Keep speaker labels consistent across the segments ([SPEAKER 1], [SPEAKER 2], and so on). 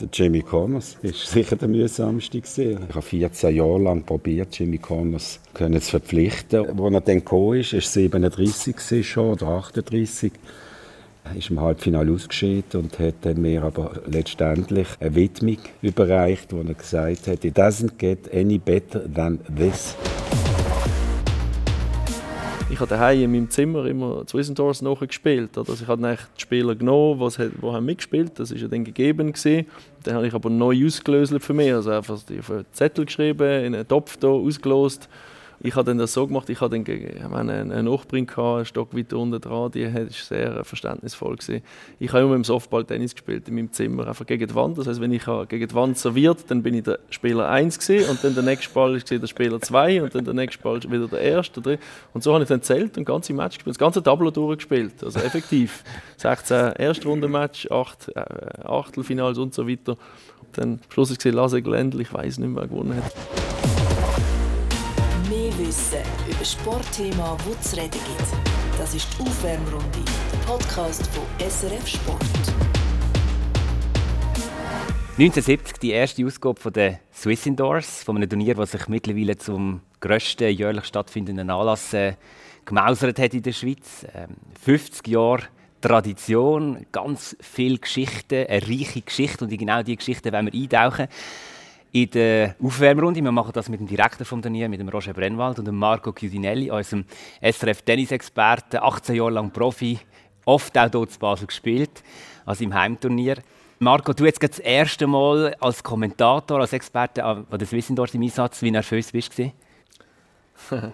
[SPEAKER 1] Der Jimmy Connors ist sicher der mühsamste Ich habe 14 Jahre lang probiert, Jimmy Connors zu verpflichten. Als er dann gekommen ist, ist 37 schon oder 38 ist im Halbfinale ausgeschieden und hat dann mir aber letztendlich eine Widmung überreicht, wo er gesagt hat, it doesn't get any better than this.
[SPEAKER 2] Ich habe daheim in meinem Zimmer immer zu Wissendorf nachgespielt. Also ich habe die Spieler genommen, die, die haben mitgespielt Das war ja dann gegeben. Gewesen. Dann habe ich aber neu ausgelöst für mich. Also einfach auf einen Zettel geschrieben, in einen Topf hier ausgelost ich habe dann das so gemacht, ich habe dann ich meine, einen Nachbarin gehabt, einen Stock weiter unten dran, die war sehr verständnisvoll. Gewesen. Ich habe immer im Softball Tennis gespielt, in meinem Zimmer, einfach gegen die Wand. Das heißt, wenn ich gegen die Wand serviert, dann bin ich der Spieler 1 gewesen, und dann der nächste Ball war der Spieler 2 und dann der nächste Ball wieder der erste. Der und so habe ich dann zählt und ganze Match gespielt, das ganze Tableau durchgespielt, also effektiv. 16 Erstrundenmatch, 8 äh, Achtelfinals und so weiter. Und dann am Schluss war Lasse Glendl, ich weiß nicht mehr, wer gewonnen hat.
[SPEAKER 3] Wissen über Sportthemen, wo es reden gibt. Das ist die Aufwärmrunde, der Podcast von SRF Sport.
[SPEAKER 4] 1970 die erste Ausgabe der Swiss Indoors, von einem Turnier, das sich mittlerweile zum grössten jährlich stattfindenden Anlass äh, gemausert hat in der Schweiz. Ähm, 50 Jahre Tradition, ganz viel Geschichte, eine reiche Geschichte und in genau diese Geschichte wollen wir eintauchen in der Aufwärmrunde. Wir machen das mit dem Direktor vom Turnier, mit dem Roger Brennwald und dem Marco Chiudinelli, unserem SRF-Tennisexperten, 18 Jahre lang Profi, oft auch dort zu Basel gespielt, also im Heimturnier. Marco, du jetzt das erste Mal als Kommentator, als Experte an der Swiss Indoors im Einsatz, wie nervös bist du?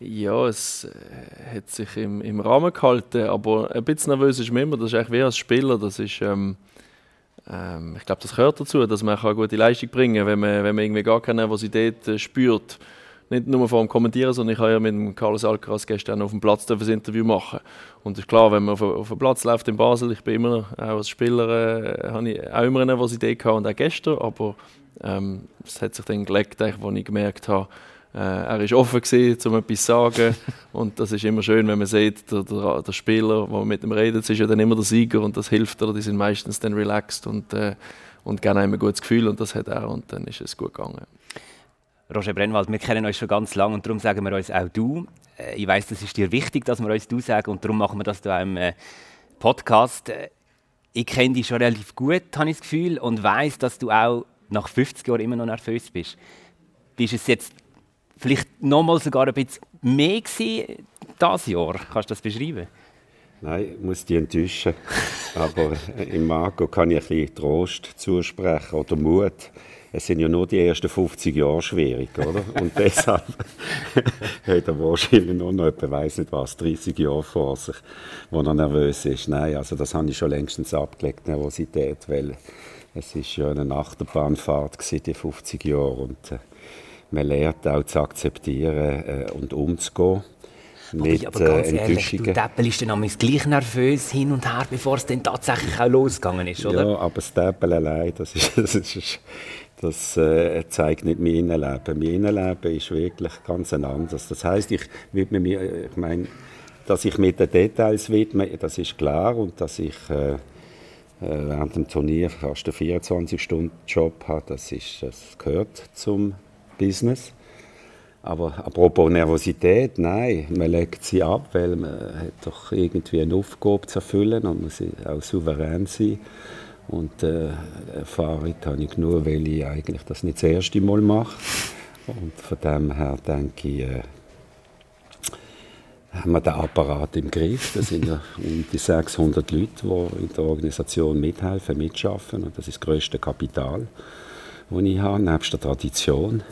[SPEAKER 2] ja, es äh, hat sich im, im Rahmen gehalten, aber ein bisschen nervös ist man immer. Das ist eigentlich wie als Spieler, das ist... Ähm ähm, ich glaube, das gehört dazu, dass man eine gute Leistung bringen kann, wenn man, wenn man irgendwie gar keine Nervosität äh, spürt. Nicht nur vor dem Kommentieren, sondern ich habe ja mit Carlos Alcaraz gestern auf dem Platz das Interview machen. Und es ist klar, wenn man auf, auf dem Platz läuft in Basel, ich bin immer, auch als Spieler, äh, habe ich auch immer eine Nervosität gehabt und auch gestern, aber ähm, es hat sich dann gelegt, als ich gemerkt habe, äh, er war offen gewesen, um etwas zu sagen. und das ist immer schön, wenn man sieht, der, der, der Spieler, der mit ihm redet, ist ja dann immer der Sieger und das hilft dir. Die sind meistens dann relaxed und, äh, und geben einem ein gutes Gefühl und das hat er und dann ist es gut gegangen.
[SPEAKER 4] Roger Brennwald, wir kennen uns schon ganz lange und darum sagen wir uns auch du. Äh, ich weiß, das ist dir wichtig, dass wir uns du sagen und darum machen wir das da im äh, Podcast. Äh, ich kenne dich schon relativ gut, habe ich das Gefühl, und weiß, dass du auch nach 50 Jahren immer noch nervös bist. Bist es jetzt vielleicht noch mal sogar ein bisschen mehr gewesen, dieses Jahr? Kannst du das beschreiben?
[SPEAKER 1] Nein, ich muss dich enttäuschen. Aber im Marco kann ich ein bisschen Trost zusprechen oder Mut. Es sind ja nur die ersten 50 Jahre schwierig, oder? Und deshalb hat er wahrscheinlich nur noch etwa, weiss nicht was, 30 Jahre vor sich, wo er nervös ist. Nein, also das habe ich schon längstens abgelegt, Nervosität, weil es ist ja eine Achterbahnfahrt gewesen, die 50 Jahre und äh, man lernt auch zu akzeptieren äh, und umzugehen.
[SPEAKER 4] Mit, aber ganz äh, ehrlich, du Deppel ist dann gleich nervös hin und her, bevor es dann tatsächlich auch losgegangen ist, oder?
[SPEAKER 1] Ja, aber das Deppel allein, das, ist, das, ist, das äh, zeigt nicht mein Innenleben. Mein Innenleben ist wirklich ganz anders. Das heisst, ich widme mir, ich meine, dass ich mit den Details widme, das ist klar und dass ich äh, äh während dem Turnier fast einen 24-Stunden-Job habe, das, ist, das gehört zum Business. Aber apropos Nervosität, nein, man legt sie ab, weil man hat doch irgendwie eine Aufgabe zu erfüllen und muss auch souverän sein. Und äh, Erfahrung habe ich nur, weil ich eigentlich das nicht das erste Mal mache. Und von dem her denke ich, äh, haben wir den Apparat im Griff. Das sind ja um die 600 Leute, die in der Organisation mithelfen, mitschaffen. Und das ist das grösste Kapital, das ich habe, nebst der Tradition.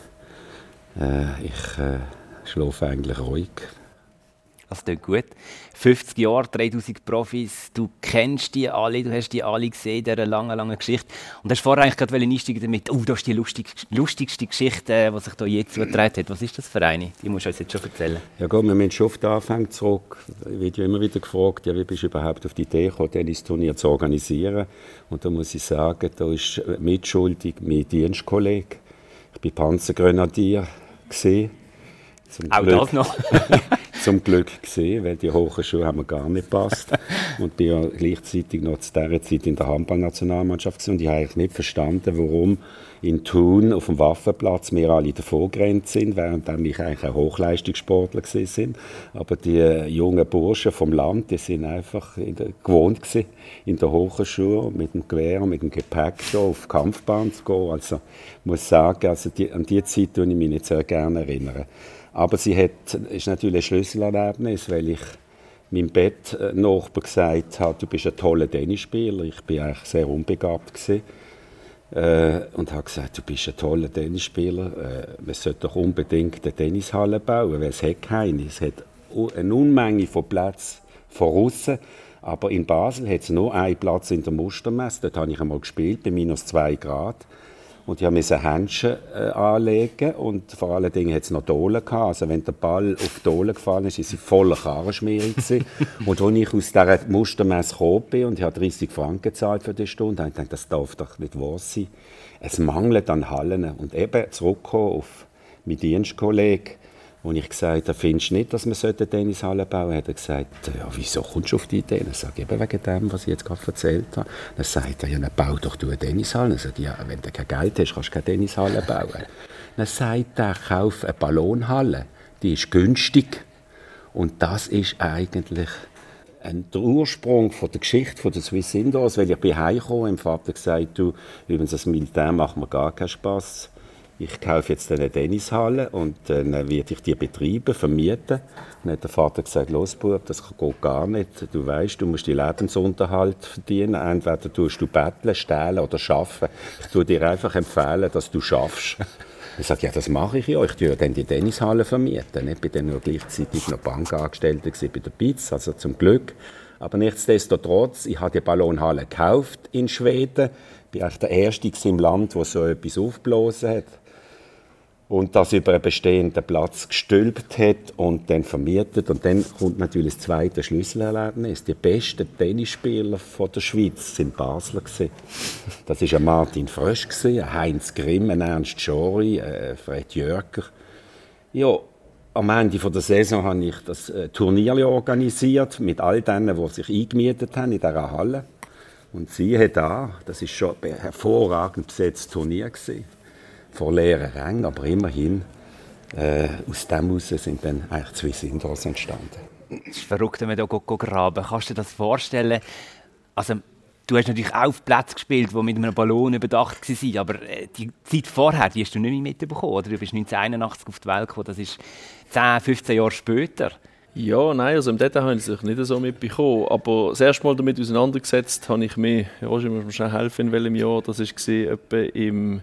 [SPEAKER 1] Äh, ich äh, schlafe eigentlich ruhig.
[SPEAKER 4] Das klingt gut. 50 Jahre, 3000 Profis, du kennst die alle, du hast die alle gesehen, dieser langen, langen Geschichte. Und hast vorher eigentlich gerade einsteigen damit, oh, das ist die lustig, lustigste Geschichte, äh, die sich hier je zugetragen hat. Was ist das für eine? Die musst du uns jetzt schon erzählen.
[SPEAKER 1] Ja gut, wir müssen schon auf den Anfang zurück. Ich werde ja immer wieder gefragt, ja, wie bist du überhaupt auf die Idee gekommen, dieses Turnier zu organisieren? Und da muss ich sagen, da ist mitschuldig mein Dienstkollege. Ich bin Panzergrenadier.
[SPEAKER 4] Gesehen. Zum Auch Glück, das noch?
[SPEAKER 1] zum Glück gesehen, weil die hohen Schuhe haben mir gar nicht gepasst. und bin ja gleichzeitig noch zu dieser Zeit in der Handballnationalmannschaft und ich habe eigentlich nicht verstanden, warum in Thun auf dem Waffenplatz wir alle davor gerannt sind, während ich eigentlich ein Hochleistungssportler sind. Aber die jungen Burschen vom Land, die sind einfach in der, gewohnt gewesen, in der Hochschule mit dem Gewehr, mit dem Gepäck da auf die Kampfbahn zu gehen. Also ich muss sagen, also die, an die Zeit erinnere ich mich nicht sehr gerne erinnern. Aber sie hat, ist natürlich ein Schlüsselerlebnis, weil ich meinem Bettnachbar gesagt habe, du bist ein toller Tennisspieler. Ich bin eigentlich sehr unbegabt gewesen. Äh, und habe gesagt, du bist ein toller Tennisspieler, äh, man sollte doch unbedingt eine Tennishalle bauen, weil es hat keine. Es hat eine Unmenge von Plätzen von außen, aber in Basel hat es nur einen Platz in der Mustermesse, dort habe ich einmal gespielt, bei minus 2 Grad. Und ich musste Händchen äh, anlegen und vor allen Dingen hat es noch Dolen gehabt. Also wenn der Ball auf die Dolen gefallen ist, ist sie voller Karrenschmierung Und als ich aus dieser Mustermesse gekommen bin und ich habe 30 Franken gezahlt für die Stunde, habe ich gedacht, das darf doch nicht wahr sein. Es mangelt an Hallen. Und eben zurückkommen auf meinen Dienstkollegen, und ich gesagt habe, findest du nicht, dass wir eine Tennishalle bauen sollten? Hat er gesagt, ja, wieso kommst du auf die Idee? Ich sage, eben wegen dem, was ich jetzt gerade erzählt habe. Dann sagt er, ja, dann bau doch du eine Tennishalle. Ich sage, ja, wenn du kein Geld hast, kannst du keine Tennishalle bauen. Dann sagt er, kauf eine Ballonhalle. Die ist günstig. Und das ist eigentlich ein Ursprung von der Geschichte von der Swiss Indoors, weil ich bin heimgekommen, mein Vater gesagt, du, übrigens das Militär macht mir gar keinen Spaß ich kaufe jetzt eine Tennishalle und dann werde ich die betreiben, vermieten. Dann hat der Vater gesagt, los Bub, das geht gar nicht. Du weißt, du musst die Lebensunterhalt verdienen. Entweder tust du betteln, stehlen oder schaffen. Ich tue dir einfach empfehlen, dass du schaffst. Ich sage, ja, das mache ich ja. Ich tue dann die Tennishalle vermieten. Ich bin dann nur gleichzeitig noch Bankangestellter bei der BITS, also zum Glück. Aber nichtsdestotrotz, ich habe die Ballonhalle gekauft in Schweden. Ich war der Erste im Land, der so etwas aufgeblasen hat und das über einen bestehenden Platz gestülpt hat und dann vermietet. Und dann kommt natürlich das zweite Schlüsselerlebnis. Die besten Tennisspieler von der Schweiz sind Basler. Gewesen. Das war Martin Frösch, ein Heinz Grimm, Ernst Schori, ein Fred Jörger. Ja, am Ende der Saison habe ich das äh, Turnier organisiert mit all denen, die sich eingemietet haben in dieser Halle. Und siehe da, das ist schon ein hervorragend besetztes Turnier gewesen vor leeren Rängen, aber immerhin äh, aus dem heraus sind dann eigentlich zwei Sindros entstanden.
[SPEAKER 4] Es ist verrückt, wenn man hier graben Kannst du dir das vorstellen? Also, du hast natürlich auch auf Plätzen gespielt, die mit einem Ballon überdacht waren, aber äh, die Zeit vorher, die hast du nicht mehr mitbekommen, oder? Du bist 1981 auf die Welt gekommen, das ist 10, 15 Jahre später.
[SPEAKER 2] Ja, nein, also im Detail habe ich es nicht so mitbekommen. Aber das erste Mal damit auseinandergesetzt habe ich mich, Roger muss mir schnell helfen, in welchem Jahr das war, etwa im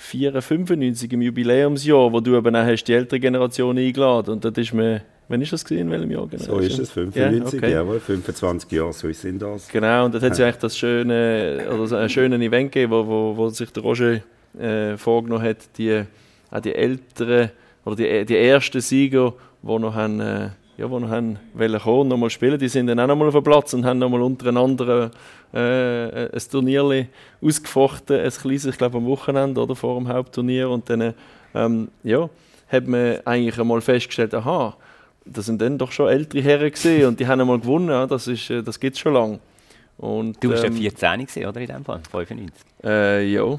[SPEAKER 2] 94, im Jubiläumsjahr, wo du eben auch hast die ältere Generation eingeladen und dort ist mir Wann ist das gesehen, in welchem Jahr
[SPEAKER 1] genau? So ist es, 95, ja, okay. jawohl, 25 Jahre, so sind das.
[SPEAKER 2] Genau, und dort hat es ja eigentlich das schöne, oder ein schönes Event gegeben, wo, wo, wo sich der Roger äh, vorgenommen hat, die, auch die älteren, oder die, die ersten Sieger, die noch haben, äh, ja, die noch haben wollen kommen, noch mal spielen, die sind dann auch noch mal auf dem Platz und haben noch mal untereinander äh, ein Turnier ausgefochten, ein kleines, ich glaube am Wochenende oder vor dem Hauptturnier und dann ähm, ja, hat man eigentlich einmal festgestellt, aha, das sind dann doch schon ältere Herren gesehen und die haben einmal gewonnen, ja, das, ist, äh, das gibt es schon lange.
[SPEAKER 4] Und, du warst ähm, ja 14 gewesen, oder in dem Fall, 95?
[SPEAKER 2] Äh, ja,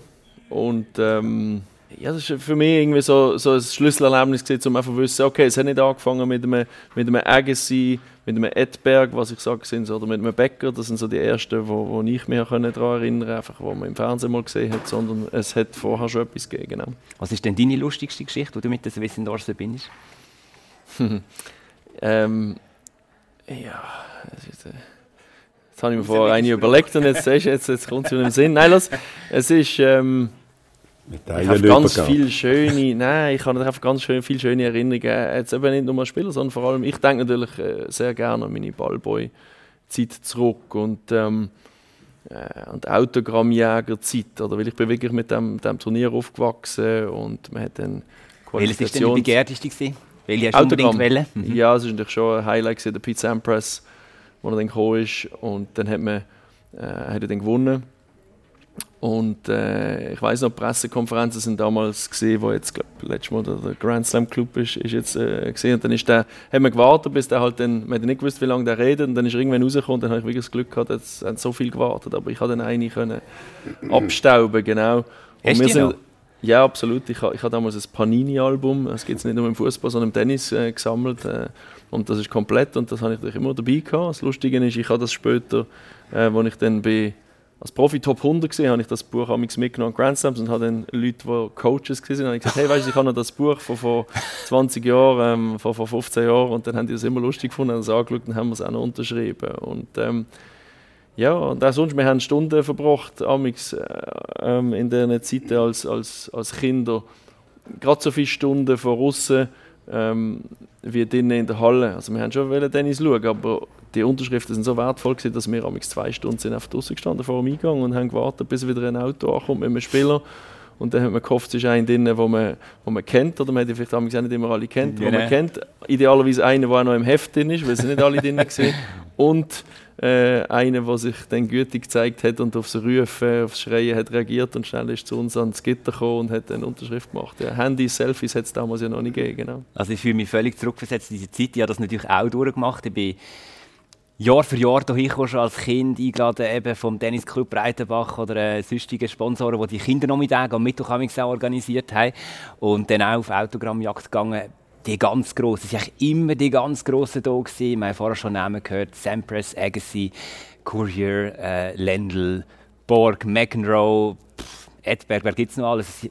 [SPEAKER 2] und ähm, ja, das ist für mich irgendwie so, so ein Schlüsselerlebnis gewesen, um einfach zu wissen, okay, es hat nicht angefangen mit einem, mit einem Agassi, mit einem Edberg, was ich sage, sind, oder mit einem Bäcker, das sind so die ersten, wo, wo ich mich daran erinnern einfach wo man im Fernsehen mal gesehen hat, sondern es hat vorher schon etwas gegeben. Genau.
[SPEAKER 4] Was ist denn deine lustigste Geschichte, die du mit der Swiss Indoors verbindest?
[SPEAKER 2] ähm, ja, das ist, äh, Jetzt habe ich mir vorher eine überlegt und jetzt, jetzt, jetzt kommt es mir in den Sinn. Nein, los, es ist... Ähm, ich habe ganz viele schöne, nein, ich habe einfach ganz schön, viele schöne Erinnerungen. Jetzt eben nicht nur mal Spieler, sondern vor allem, ich denke natürlich äh, sehr gerne an meine Ballboy-Zeit zurück und ähm, äh, an die Autogrammjäger-Zeit, oder? Weil ich bin wirklich mit dem, dem Turnier aufgewachsen und man hat dann
[SPEAKER 4] Welches war denn die begehrteste gewesen? Welche hast du
[SPEAKER 2] Autogramm. unbedingt mhm. Ja, es war natürlich schon ein Highlight gewesen, der Pete Sampras, wo er dann gekommen ist und dann hat man äh, hat er dann gewonnen Und äh, ich weiß noch, Pressekonferenzen sind damals gesehen, wo jetzt glaub, letztes Mal der, der Grand Slam Club ist, ist jetzt äh, gesehen. Und dann ist der, haben wir gewartet, bis der halt dann, man hat nicht gewusst, wie lange der redet. Und dann ist er irgendwann rausgekommen. Und dann habe ich wirklich das Glück gehabt, dass haben so viel gewartet. Aber ich habe dann eine können abstauben, genau.
[SPEAKER 4] Hast
[SPEAKER 2] wir ja, absolut. Ich habe ich ha damals ein Panini-Album, das gibt es nicht nur im Fußball, sondern im Tennis äh, gesammelt. Äh, und das ist komplett und das habe ich natürlich immer dabei gehabt. Das Lustige ist, ich habe das später, äh, als ich dann bei als Profi Top 100 gesehen, habe ich das Buch amigs mitgenommen. An Grand Slams und habe dann Leute, die Coaches waren, habe ich gesagt, hey, weißt du, ich habe noch das Buch von vor 20 Jahren, ähm, von vor 15 Jahren. Und dann haben die das immer lustig gefunden, haben es angeschaut und haben es auch noch unterschrieben. Und ähm, ja, und auch sonst, wir haben Stunden verbracht, amigs, äh, ähm, in diesen Zeiten als, als, als Kinder, gerade so viele Stunden von außen ähm, wie drinnen in der Halle. Also wir haben schon wollen Tennis schauen, aber die Unterschriften sind so wertvoll gewesen, dass wir amigs zwei Stunden sind auf draußen gestanden vor dem Eingang und haben gewartet, bis wieder ein Auto ankommt mit einem Spieler. Und dann hat man gehofft, es ist einer drin, wo man, wo man kennt, oder man hat vielleicht auch nicht immer alle kennt,
[SPEAKER 4] Ja,
[SPEAKER 2] man
[SPEAKER 4] ne.
[SPEAKER 2] kennt. Idealerweise einer, der auch noch im Heft drin ist, weil sie nicht alle drin waren. Und äh, einer, der sich dann gütig gezeigt hat und aufs Rufen, aufs Schreien hat reagiert und schnell ist zu uns ans Gitter gekommen und hat eine Unterschrift gemacht. Ja, Handys, Selfies hat es damals ja noch nicht gegeben. Genau.
[SPEAKER 4] Also ich fühle mich völlig zurückversetzt in diese Zeit. Ich habe das natürlich auch durchgemacht. Ich bin Jahr für Jahr hierher schon als Kind eingeladen eben vom Tennisclub Breitenbach oder äh, sonstigen Sponsoren, die die Kindernachmittage am Mittwoch organisiert haben. Und dann auch auf Autogrammjagd gegangen. Die ganz grossen, es waren immer die ganz grossen. Gewesen. Wir haben vorher schon Namen gehört. Sampras, Agassi, Courier, äh, Lendl, Borg, McEnroe, pff, Edberg, wer gibt es noch alles?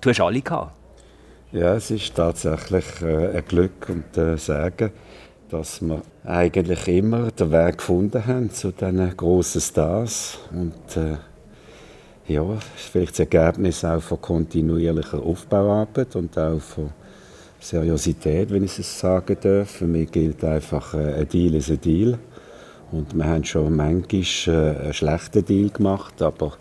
[SPEAKER 4] Du hast alle gehabt.
[SPEAKER 1] Ja, es ist tatsächlich äh, ein Glück und äh, Sagen, dass wir eigentlich immer den Weg gefunden haben zu diesen grossen Stars. Und äh, ja, vielleicht das Ergebnis auch von kontinuierlicher Aufbauarbeit und auch von Seriosität, wenn ich es sagen darf. Für mich gilt einfach, äh, ein Deal ist ein Deal. Und wir haben schon manchmal äh, einen schlechten Deal gemacht, aber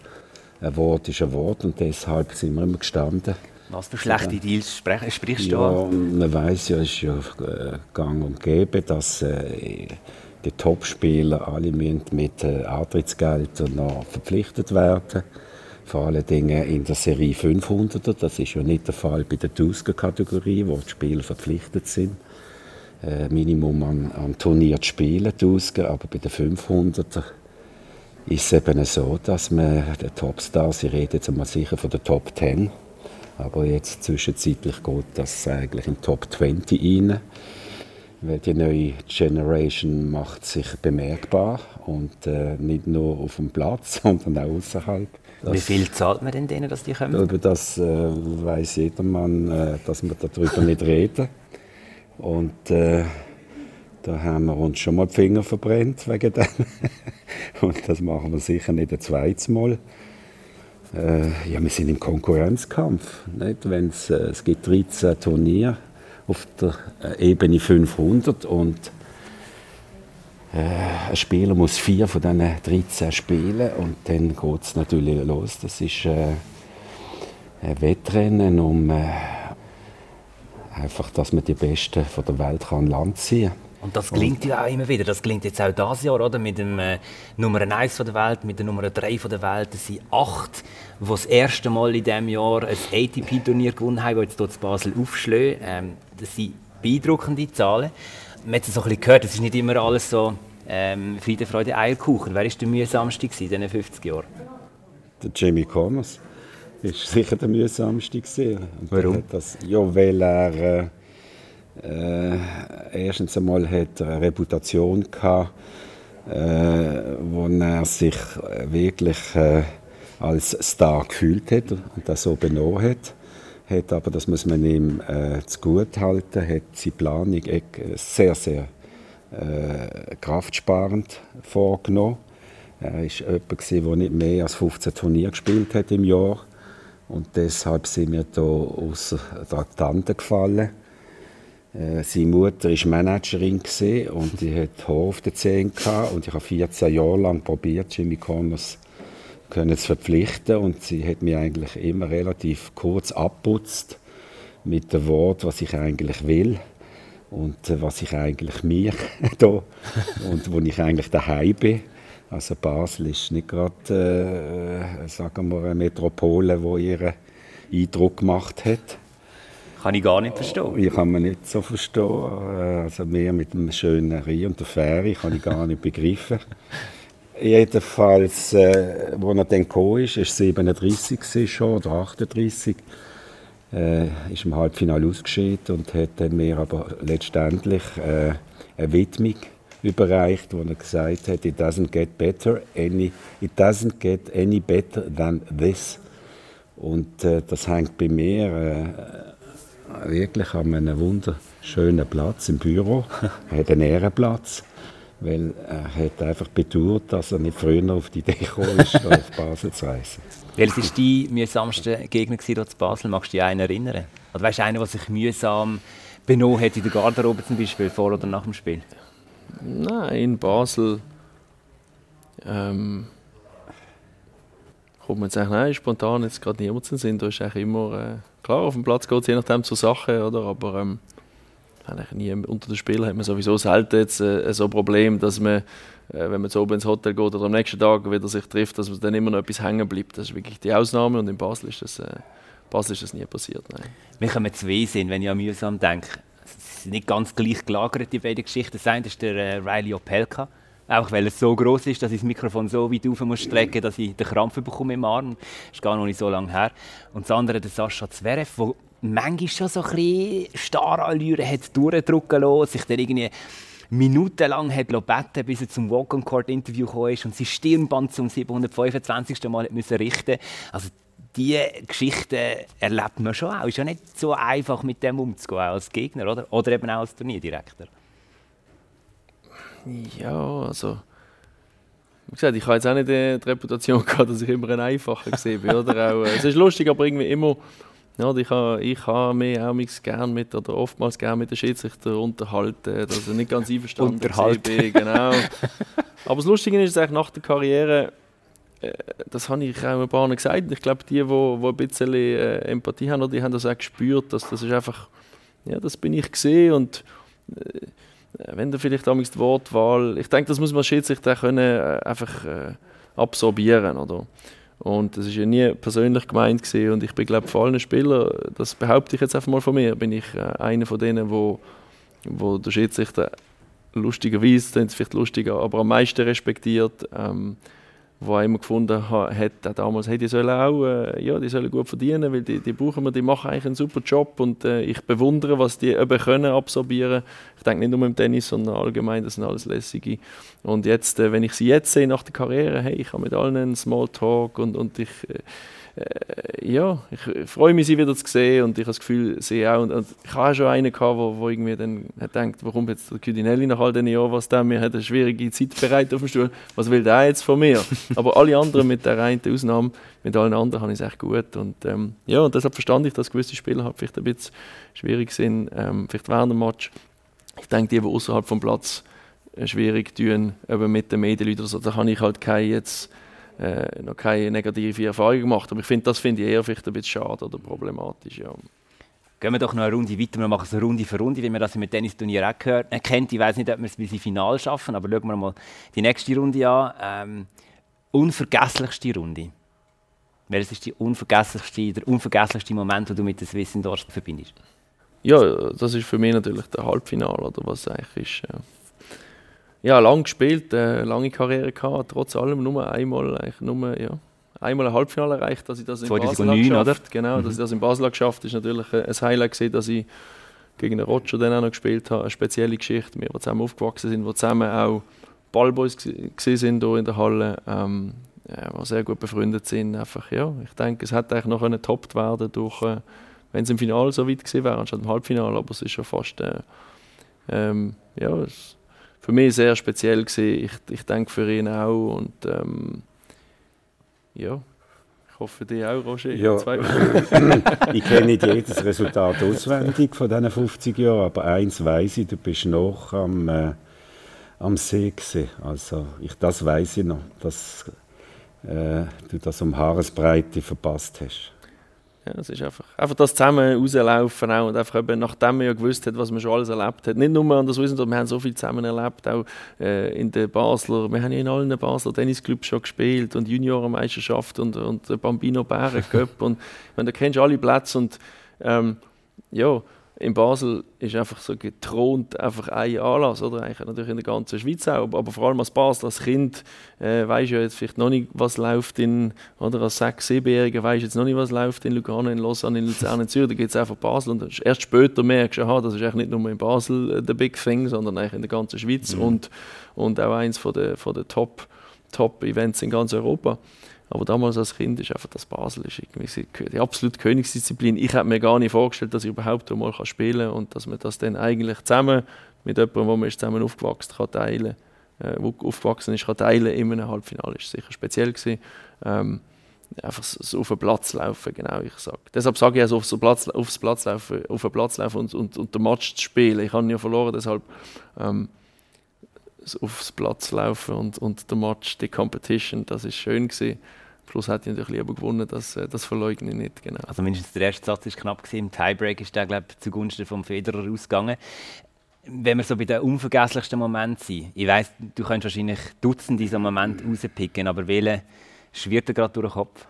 [SPEAKER 1] ein Wort ist ein Wort und deshalb sind wir immer gestanden.
[SPEAKER 4] Was für schlechte Deals sprech, sprichst du
[SPEAKER 1] Ja,
[SPEAKER 4] an?
[SPEAKER 1] man weiß ja, es ist ja äh, gang und gäbe, dass äh, die Topspieler alle müssen mit äh, Antrittsgeldern noch verpflichtet werden. Vor allen Dingen in der Serie 500er. Das ist ja nicht der Fall bei der 1000er-Kategorie, wo die Spieler verpflichtet sind. Äh, Minimum an, an Turnier zu spielen, die 1000er, aber bei den 500er ist es eben so, dass man den Topstars, ich rede jetzt einmal sicher von der Top 10, aber jetzt zwischenzeitlich geht das eigentlich in Top 20 rein. Weil die neue Generation macht sich bemerkbar und äh, nicht nur auf dem Platz, sondern auch außerhalb.
[SPEAKER 4] Wie viel zahlt man denn denen, dass die kommen?
[SPEAKER 1] Über das äh, weiß jedermann, äh, dass wir darüber nicht reden. Und äh, da haben wir uns schon mal die Finger verbrennt wegen dem. Und das machen wir sicher nicht ein zweites Mal. Äh, ja, wir sind im Konkurrenzkampf. Nicht? Wenn's, äh, es gibt 13 Turniere auf der äh, Ebene 500 und äh, ein Spieler muss vier von diesen 13 spielen und dann geht es natürlich los. Das ist äh, ein Wettrennen um äh, einfach, dass man die Besten von der Welt kann an Land ziehen
[SPEAKER 4] Und das gelingt ja auch immer wieder. Das gelingt jetzt auch dieses Jahr, oder? Mit dem äh, Nummer 1 von der Welt, mit der Nummer 3 von der Welt. Das sind acht, die das erste Mal in diesem Jahr ein ATP-Turnier gewonnen haben, die jetzt hier in Basel aufschlagen. Ähm, das sind beeindruckende Zahlen. Man hat es so ein bisschen gehört, es ist nicht immer alles so ähm, Friede, Freude, Eierkuchen. Wer war der mühsamste in diesen 50 Jahren?
[SPEAKER 1] Der Jimmy Connors ist sicher der mühsamste
[SPEAKER 4] Warum?
[SPEAKER 1] das, ja, weil er äh, äh, erstens einmal hat er eine Reputation gehabt, äh, wo er sich äh, wirklich äh, als Star gefühlt hat und das so benommen hat. Hat aber, das muss man ihm äh, zugute halten, hat seine Planung äh, sehr, sehr äh, kraftsparend vorgenommen. Er war jemand, der nicht mehr als 15 Turniere gespielt hat im Jahr. Und deshalb sind wir hier außer Traktanten gefallen. Äh, seine Mutter war Managerin und die hat Haar auf den Zähnen gehabt. Und ich habe 14 Jahre lang probiert, Jimmy Connors können zu verpflichten. Und sie hat mich eigentlich immer relativ kurz abputzt mit dem Wort, was ich eigentlich will und äh, was ich eigentlich mir da und wo ich eigentlich daheim bin. Also Basel ist nicht gerade, äh, sagen wir, eine Metropole, wo ihren Eindruck gemacht hat.
[SPEAKER 4] Kann ich gar nicht verstehen.
[SPEAKER 1] Ich kann mir nicht so verstehen. Also mehr mit dem schönen Rhein und der Fähre kann ich gar nicht begreifen. Jedenfalls, äh, als er dann gekommen ist, ist 37 schon oder 38, äh, ist im Halbfinale ausgeschieden und hat dann mir aber letztendlich äh, eine Widmung überreicht, wo er gesagt hat, it doesn't get better, any, it doesn't get any better than this. Und äh, das hängt bei mir äh, wirklich an einem wunderschönen Platz im Büro. er hat einen Ehrenplatz weil er hat einfach bedauert, dass er nicht früher auf die Idee gekommen ist, auf Basel zu reisen.
[SPEAKER 4] Welches war dein mühsamster Gegner hier zu Basel? Magst du dich einen erinnern? Oder weißt du einen, der sich mühsam benommen hat in der Garderobe zum Beispiel, vor oder nach dem Spiel?
[SPEAKER 2] Nein, in Basel ähm, kommt man jetzt eigentlich nein, spontan jetzt gerade niemand zu Sinn. Da ist eigentlich immer, äh, klar, auf dem Platz geht es je nachdem zur Sache, oder? aber ähm, eigentlich nie, unter den Spielen hat man sowieso selten jetzt, äh, so ein Problem, dass man, äh, wenn man so oben ins Hotel geht oder am nächsten Tag wieder sich trifft, dass dann immer noch etwas hängen bleibt. Das ist wirklich die Ausnahme und in Basel ist das, äh, Basel ist das nie passiert. Nein.
[SPEAKER 4] Wir kommen zwei sind, wenn ich an mühsam denke. Es sind nicht ganz gleich gelagert, die beiden Geschichten. Das eine ist der äh, Riley Opelka. Auch weil es so groß ist, dass ich das Mikrofon so weit auf muss strecken, dass ich den Krampf bekomme im Arm. Das ist gar noch nicht so lange her. Und das andere der Sascha Zverev, der manchmal schon so ein bisschen Starallüre hat durchdrücken lassen, sich dann irgendwie minutenlang hat beten, bis er zum Walk-on-Court-Interview gekommen ist und sein Stirnband zum 725. Mal müssen richten Also diese Geschichte erlebt man schon auch. Ist ja nicht so einfach, mit dem umzugehen als Gegner, oder? Oder eben auch als Turnierdirektor.
[SPEAKER 2] Ja, also... Wie gesagt, ich habe jetzt auch nicht die Reputation gehabt, dass ich immer ein Einfacher gesehen bin. Oder auch, äh, es ist lustig, aber irgendwie immer ja, ich habe ich ha mich auch gern mit, oder oftmals gerne mit den Schiedsrichter unterhalten, dass ich nicht ganz einverstanden bin. Genau. Aber das Lustige ist eigentlich nach der Karriere, äh, das habe ich auch ein paar Mal gesagt, ich glaube, die, die, die ein bisschen äh, Empathie haben, die haben das auch gespürt, dass das ist einfach, ja, das bin ich gesehen und äh, wenn da vielleicht damals die Wortwahl, ich denke, das muss man Schiedsrichter können einfach absorbieren, oder? Und das ist ja nie persönlich gemeint gewesen. und ich bin glaube vor allen Spielern, das behaupte ich jetzt einfach mal von mir, bin ich äh, einer von denen, wo, wo der Schiedsrichter lustigerweise, das ist vielleicht lustiger, aber am meisten respektiert. Ähm, wo er immer gefunden hat, damals, hey, die sollen auch, äh, ja, die sollen gut verdienen, weil die, die brauchen wir, die machen eigentlich einen super Job und äh, ich bewundere, was die eben können absorbieren. Ich denke nicht nur im Tennis, sondern allgemein, das sind alles lässige. Und jetzt, äh, wenn ich sie jetzt sehe nach der Karriere, hey, ich habe mit allen einen Smalltalk und, und ich äh, ja, ich freue mich, sie wieder zu sehen und ich habe das Gefühl, sie auch. Und, und ich habe schon einen gehabt, wo, wo irgendwie dann hat gedacht, warum jetzt der Cudinelli nach all diesen Jahren, was der mir hat eine schwierige Zeit bereit auf dem Stuhl, was will der jetzt von mir? Aber alle anderen mit der einen Ausnahme, mit allen anderen habe ich es echt gut und ähm, ja, und deshalb verstand ich, dass gewisse Spieler halt vielleicht ein bisschen schwierig sind, ähm, vielleicht während dem Match. Ich denke, die, die außerhalb vom Platz äh, schwierig tun, eben mit den Medienleuten, also, da habe ich halt keine jetzt äh, noch keine negative Erfahrung gemacht. Aber ich finde, das finde ich eher vielleicht ein bisschen schade oder problematisch. Ja.
[SPEAKER 4] Gehen wir doch noch eine Runde weiter. Wir machen es Runde für Runde, wie man das mit Tennisturnier auch gehört, äh, kennt. Ich weiß nicht, ob wir es bis ins Finale schaffen, aber schauen wir mal die nächste Runde an. Ähm, unvergesslichste Runde. Welches ist die unvergesslichste, der unvergesslichste Moment, den du mit der Swiss Indoors verbindest?
[SPEAKER 2] Ja, das ist für mich natürlich der Halbfinale, oder was eigentlich ist. Ja ja, lang gespielt, äh, lange Karriere gehabt, trotz allem nur einmal, eigentlich nur, ja, einmal ein Halbfinale erreicht, dass ich das in 2009, Basel geschafft, genau, mhm. dass ich das in Basel geschafft, ist natürlich ein Highlight gewesen, dass ich gegen den Roger dann auch noch gespielt habe, eine spezielle Geschichte, wir, die zusammen aufgewachsen sind, die zusammen auch Ballboys gesehen sind hier in der Halle, ähm, ja, die sehr gut befreundet sind, einfach, ja, ich denke, es hätte eigentlich noch getoppt werden durch, äh, wenn es im Finale so weit gewesen wäre, anstatt im Halbfinale, aber es ist schon fast, äh, ähm, ja, es, für mich sehr speziell gewesen. Ich, ich denke für ihn auch und ähm, ja, ich hoffe die auch, Roger.
[SPEAKER 1] Ja. ich kenne nicht jedes Resultat auswendig von diesen 50 Jahren, aber eins weiß ich, du bist noch am, äh, am See gewesen. Also ich, das weiß ich noch, dass äh, du das um Haaresbreite verpasst hast.
[SPEAKER 2] Ja, es ist einfach, einfach das zusammen rauslaufen auch und einfach eben, nachdem man ja gewusst hat, was man schon alles erlebt hat. Nicht nur an der Swiss, wir haben so viel zusammen erlebt, auch äh, in den Basler, wir haben ja in allen Basler Tennisclubs schon gespielt und Juniorenmeisterschaft und, und Bambino Bären Cup und meine, da kennst du alle Plätze und ähm, ja, in Basel ist einfach so getront einfach ein Anlass, oder? Eigentlich natürlich in der ganzen Schweiz auch, aber vor allem als Basel, als Kind, äh, weiß ja jetzt vielleicht noch nicht, was läuft in, oder als 6-, 7-Jähriger weiß jetzt noch nicht, was läuft in Lugano, in Lausanne, in Luzern, in Zürich, da gibt es einfach Basel und erst später merkst du, aha, das ist eigentlich nicht nur in Basel äh, der Big Thing, sondern eigentlich in der ganzen Schweiz mhm. und, und auch eins von der, von der Top, Top-Events in ganz Europa. Aber damals als Kind ist einfach das Basel ist die absolute Königsdisziplin. Ich habe mir gar nicht vorgestellt, dass ich überhaupt einmal spielen kann und dass man das dann eigentlich zusammen mit jemandem, wo man zusammen aufgewachsen kann, teilen äh, wo aufgewachsen ist, kann teilen in einem Halbfinale. War sicher speziell. Gewesen. Ähm, einfach so auf den Platz laufen, genau, ich sage. Deshalb sage ich also aufs Platz, aufs Platz laufen, auf den Platz laufen und, und, und den Match zu spielen. Ich habe ja verloren, deshalb ähm, aufs Platz laufen und, und der Match, die Competition, das ist schön gewesen. Plus hätte ich natürlich lieber gewonnen, das, äh, das verleugne ich nicht. Genau.
[SPEAKER 4] Also mindestens der erste Satz ist knapp gewesen. Im Tiebreak ist der, glaube ich, zugunsten vom Federer ausgegangen. Wenn wir so bei den unvergesslichsten Momenten sind, ich weiß, du kannst wahrscheinlich Dutzende dieser Momente rauspicken, aber welche schwirrt dir gerade durch den Kopf?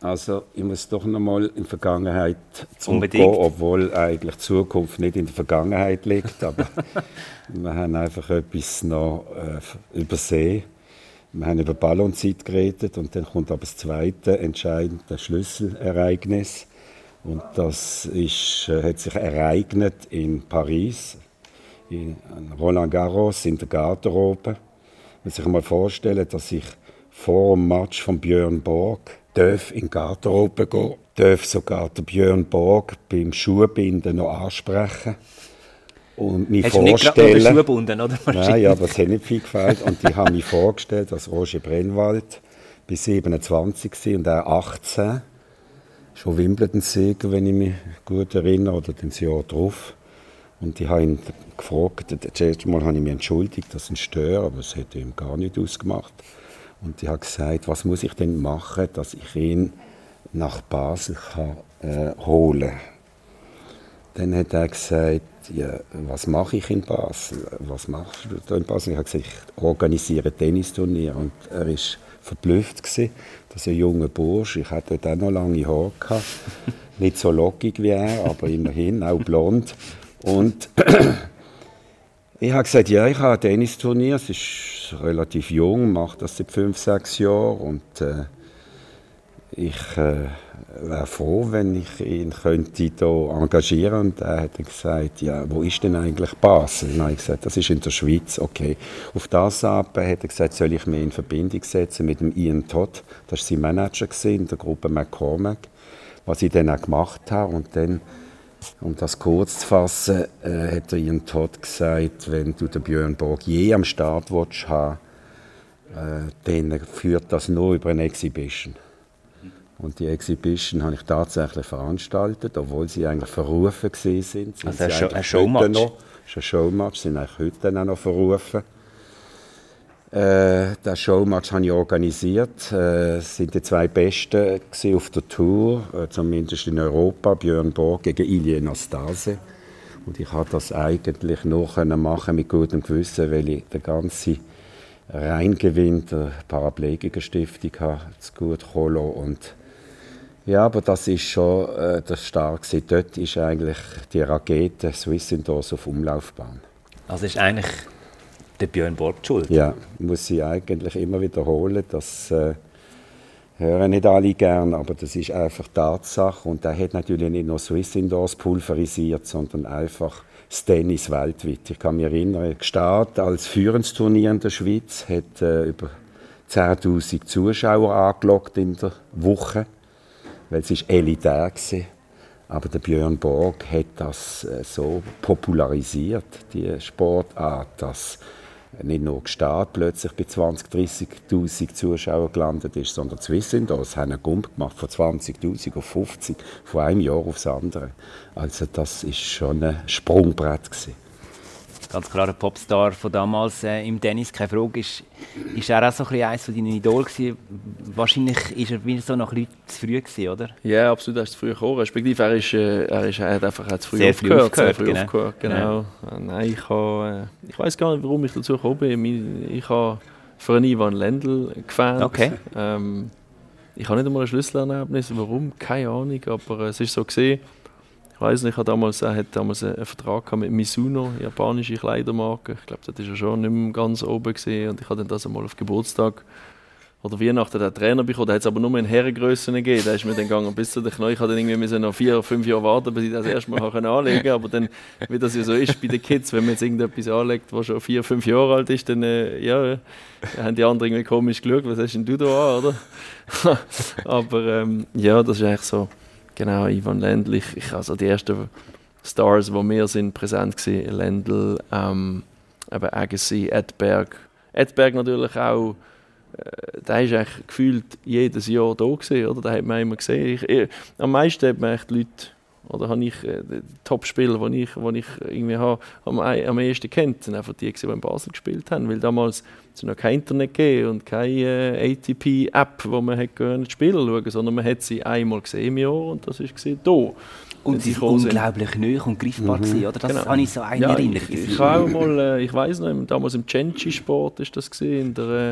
[SPEAKER 1] Also ich muss doch noch mal in die Vergangenheit zurückgehen, obwohl eigentlich die Zukunft nicht in der Vergangenheit liegt, aber wir haben einfach etwas noch äh, übersehen. Wir haben über Ballonzeit geredet und dann kommt aber das zweite entscheidende Schlüsselereignis. Und das ist, äh, hat sich ereignet in Paris, in Roland Garros, in der Garderobe. Man muss sich mal vorstellen, dass ich vor dem Match von Björn Borg darf in die Garderobe gehen, darf sogar den Björn Borg beim Schuhbinden noch ansprechen und mich
[SPEAKER 4] Hast
[SPEAKER 1] vorstellen.
[SPEAKER 4] Nicht gebunden, oder?
[SPEAKER 1] Nein, ja, aber es hat nicht viel gefällt. Und ich habe mich vorgestellt, dass Roger Brennwald bis 27 war und er 18. Schon Wimbledon-Sieger, wenn ich mich gut erinnere, oder das Jahr drauf. Und ich habe ihn gefragt, das erste Mal habe ich mich entschuldigt, dass ich ihn störe, aber es hätte ihm gar nicht ausgemacht. Und ich habe gesagt, was muss ich denn machen, dass ich ihn nach Basel kann, äh, holen kann. Dann hat er gesagt, ja, was mache ich in Basel? Was machst du da in Basel? Ich habe gesagt, ich organisiere Tennisturnier. Und er war verblüfft, gewesen, dass ein junger Bursch, ich hatte dort auch noch lange Haare, gehabt, nicht so lockig wie er, aber immerhin, auch blond. Und ich habe gesagt, ja, ich habe ein Tennisturnier, es ist relativ jung, mache das seit fünf, sechs Jahren und äh, ich äh, wäre froh, wenn ich ihn könnte hier engagieren Und er hat gesagt, ja, wo ist denn eigentlich Basel? Dann habe ich gesagt, das ist in der Schweiz. Okay. Auf das aber hat er gesagt, soll ich mich in Verbindung setzen mit dem Ian Todd. Das war sein Manager in der Gruppe McCormack. Was ich dann auch gemacht habe. Und dann, um das kurz zu fassen, äh, hat der Ian Todd gesagt, wenn du den Björn Borg je am Start willst, haben, äh, dann führt das nur über eine Exhibition. Und die Exhibition habe ich tatsächlich veranstaltet, obwohl sie eigentlich verrufen waren. Sind
[SPEAKER 4] also ein, Show, ein Showmatch?
[SPEAKER 1] Noch, ist ein Showmatch, sind eigentlich heute auch noch verrufen. Äh, das Showmatch habe ich organisiert. Äh, es waren die zwei Besten auf der Tour, äh, zumindest in Europa. Björn Borg gegen Ilje Nastase. Und ich konnte das eigentlich noch machen mit gutem Gewissen, weil ich den ganzen Reingewinn der Paraplegiker-Stiftung zu gut Kolo und ja, aber das ist schon äh, das Starke. Dort ist eigentlich die Rakete Swiss Indoors auf Umlaufbahn.
[SPEAKER 4] Also ist eigentlich der Björn Borg schuld?
[SPEAKER 1] Ja, muss ich eigentlich immer wiederholen. Das äh, hören nicht alle gern, aber das ist einfach Tatsache. Und er hat natürlich nicht nur Swiss Indoors pulverisiert, sondern einfach das Tennis weltweit. Ich kann mich erinnern, gestartet als Führungsturnier in der Schweiz, hat äh, über 10.000 Zuschauer angelockt in der Woche weil es ist elitär war. Aber der Björn Borg hat das äh, so popularisiert, die Sportart, dass nicht nur Gstaad plötzlich bei 20.000, 30.000 Zuschauern gelandet ist, sondern Zwischendurch haben einen Gump gemacht von 20.000 auf 50, von einem Jahr aufs andere. Also das ist schon ein Sprungbrett gewesen.
[SPEAKER 4] Ganz klar ein Popstar von damals äh, im Tennis, keine Frage. Ist, ist er auch so ein bisschen eines von deinen Idolen gewesen? Wahrscheinlich ist er wieder so noch ein zu früh gewesen, oder?
[SPEAKER 2] Ja, absolut, er ist zu früh gekommen. Respektive er, ist, äh, er, ist, er hat einfach auch zu früh
[SPEAKER 4] Sehr
[SPEAKER 2] aufgehört.
[SPEAKER 4] aufgehört,
[SPEAKER 2] sehr früh
[SPEAKER 4] genau.
[SPEAKER 2] aufgehört, genau. Äh, Nein, ich, habe, äh, ich weiß gar nicht, warum ich dazu gekommen bin. Ich habe einen Ivan Lendl gefans.
[SPEAKER 4] Okay.
[SPEAKER 2] Ähm, ich habe nicht einmal ein Schlüsselerlebnis, warum, keine Ahnung, aber äh, es ist so gesehen. Ich weiß nicht, ich hatte damals, er hat damals einen Vertrag mit Mizuno, japanische Kleidermarke. Ich glaube, das er schon nicht mehr ganz oben gesehen und ich habe das einmal auf Geburtstag oder Weihnachten den Trainer bekommen. Da hat es aber nur in Herrengrössen gegeben. Da ist mir dann gegangen bis zu den Knien. Ich dann irgendwie noch vier oder fünf Jahre warten, bis ich das erste Mal anlegen konnte. Aber dann, wie das ja so ist bei den Kids, wenn man jetzt irgendetwas anlegt, was schon vier, fünf Jahre alt ist, dann äh, ja, haben die anderen irgendwie komisch geschaut, was hast denn du da an, oder? aber ähm, ja, das ist eigentlich so, genau, Ivan Lendl. Ich, also die ersten Stars, die wir sind präsent waren, Lendl, ähm, eben Agassi, Edberg. Edberg natürlich auch äh, der ist eigentlich gefühlt jedes Jahr da gewesen, oder? Da hat man immer gesehen. Ich, ich, am meisten hat man echt Leute, oder habe ich äh, die Top-Spieler, die ich, die ich irgendwie habe, am, am ehesten kennt, sind einfach die, die in Basel gespielt haben, weil damals es noch kein Internet gegeben und keine äh, ATP-App, wo man hätte können die Spieler schauen, sondern man hat sie einmal gesehen im Jahr und das ist gesehen da.
[SPEAKER 4] Und sie sind. unglaublich neu und greifbar gewesen, oder? Das
[SPEAKER 2] Genau.
[SPEAKER 4] habe ich so eine
[SPEAKER 2] Ja,
[SPEAKER 4] Erinnerung.
[SPEAKER 2] ich, ich habe auch mal, äh, ich weiß noch, damals im Cenci Sport ist das gesehen, in der,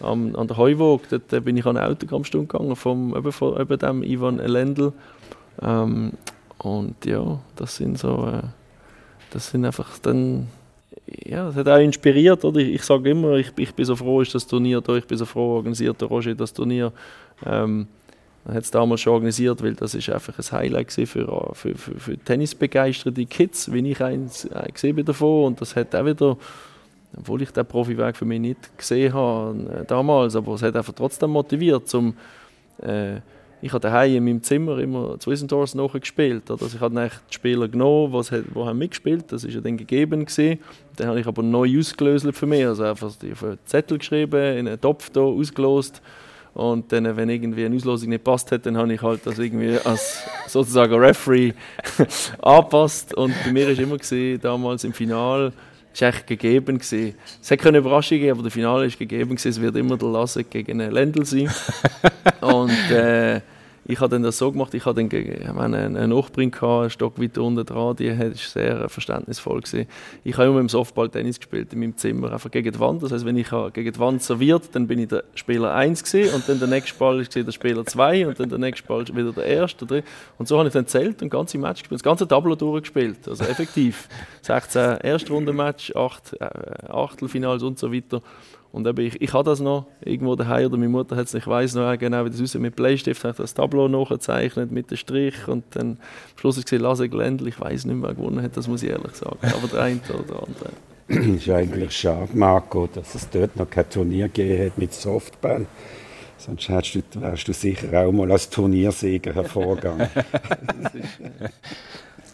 [SPEAKER 2] äh, am, an der Heuwog, dort äh, bin ich an eine Autogrammstunde gegangen vom eben, von eben dem Ivan Lendl. Ähm, und ja, das sind so, äh, das sind einfach dann, ja, das hat auch inspiriert, oder? Ich, ich sage immer, ich, ich bin so froh, ist das Turnier da, ich bin so froh, organisiert der Roger das Turnier. Ähm, er hat es damals schon organisiert, weil das ist einfach ein Highlight für, für, für, für tennisbegeisterte Kids, wie ich eins äh, gesehen bin davon. Und das hat auch wieder, obwohl ich den Profiweg für mich nicht gesehen habe äh, damals, aber es hat einfach trotzdem motiviert, zum äh, ich habe daheim in meinem Zimmer immer zu Wissendorf nachgespielt. Also ich habe die Spieler genommen, hat, die haben mitgespielt, das ist ja dann gegeben gewesen. Dann habe ich aber neu ausgelöst für mich, also einfach die auf einen Zettel geschrieben, in einen Topf da ausgelost. Und dann, wenn irgendwie eine Auslosung nicht passt hat, dann habe ich halt das irgendwie als sozusagen Referee angepasst. Und bei mir war immer gewesen, damals im Finale, es war echt gegeben. Gewesen. Es hat keine Überraschung gegeben, aber der Finale ist gegeben. Gewesen. Es wird immer der Lasse gegen einen Lendl sein. Und äh, ich habe dann das so gemacht, ich hatte dann gegen- ich meine, eine Nachbarin, gehabt, einen Stock weiter unten dran, die war sehr äh, verständnisvoll. Gewesen. Ich habe immer im Softball Tennis gespielt, in meinem Zimmer, einfach gegen die Wand. Das heißt, wenn ich habe gegen die Wand serviert, dann bin ich der Spieler 1 gewesen, und dann der nächste Ball ist der Spieler 2 und dann der nächste Ball wieder der erste. Der und so habe ich dann zählt und ganze Match gespielt, das ganze Tableau durchgespielt. Also effektiv. 16 Erstrundenmatch, 8 äh, Achtelfinals und so weiter. Und eben, ich, ich habe das noch irgendwo daheim oder meine Mutter hat es nicht, ich weiß noch genau, wie das aussieht. Mit Bleistift habe ich das Tableau nachgezeichnet mit dem Strich und dann am Schluss ist es Lasse Glendl. Ich weiß nicht mehr, wer gewonnen hat, das muss ich ehrlich sagen. Aber der eine oder der andere.
[SPEAKER 1] ist eigentlich schade, Marco, dass es dort noch kein Turnier gegeben hat mit Softball. Sonst hättest du, wärst du sicher auch mal als Turniersieger hervorgegangen.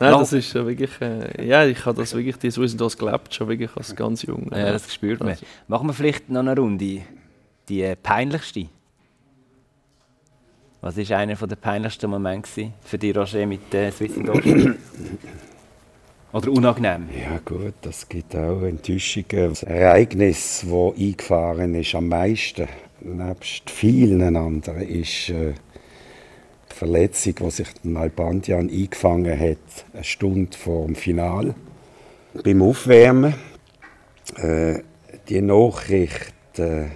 [SPEAKER 2] Nein, das ist wirklich, äh, ja, ich habe das wirklich, die Swiss das gelebt, schon wirklich als ganz jung.
[SPEAKER 4] Ja, das spürt man.
[SPEAKER 2] Also.
[SPEAKER 4] Machen wir vielleicht noch eine Runde. Die äh, peinlichste. Was war einer der peinlichsten Momente für dich, Roger, mit äh, Swiss? Oder unangenehm?
[SPEAKER 1] Ja gut, das gibt auch Enttäuschungen. Das Ereignis, das eingefahren ist am meisten, nebst vielen anderen, ist äh, Verletzung, die sich den Albandian eingefangen hat, eine Stunde vor dem Finale. Beim Aufwärmen, äh, die Nachricht, äh,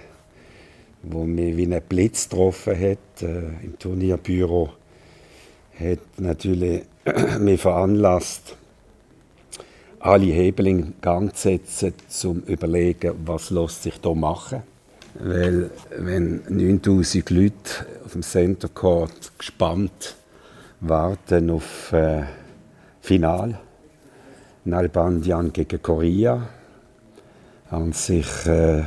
[SPEAKER 1] wo mich wie ein Blitz getroffen hat äh, im Turnierbüro, hat natürlich mich veranlasst, alle Hebel in Gang zu setzen, um zu überlegen, was lässt sich da machen. Weil wenn 9000 Leute auf dem Center Court gespannt warten auf äh, Final, Nalbandian gegen Korea, an sich äh,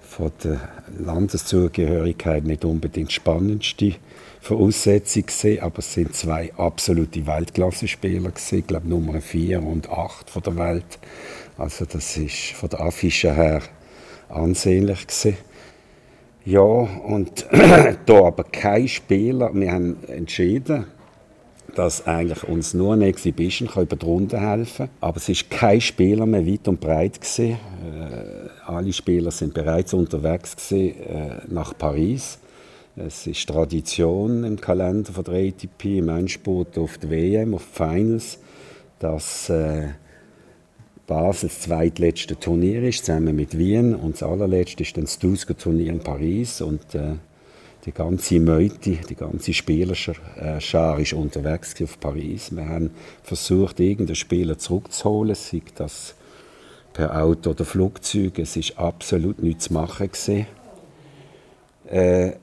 [SPEAKER 1] von der Landeszugehörigkeit nicht unbedingt spannendste Voraussetzung gesehen, aber es sind zwei absolute Weltklasse-Spieler ich glaube Nummer 4 und 8 von der Welt. Also das ist von der Affische her ansehnlich gewesen. Ja, und da aber kein Spieler, wir haben entschieden, dass eigentlich uns nur eine Exhibition über die Runde helfen kann. Aber es ist kein Spieler mehr weit und breit gewesen. Äh, alle Spieler sind bereits unterwegs gewesen, äh, nach Paris. Es ist Tradition im Kalender von der ATP, im Endspurt auf die WM, auf die Finals, dass äh, Basel das zweitletzte Turnier ist, zusammen mit Wien. Und das allerletzte ist dann das Tusker-Turnier in Paris. Und äh, die ganze Meute, die ganze Spielerschar ist unterwegs auf Paris. Wir haben versucht, irgendeinen Spieler zurückzuholen, sei das per Auto oder Flugzeug. Es ist absolut nichts zu machen Äh,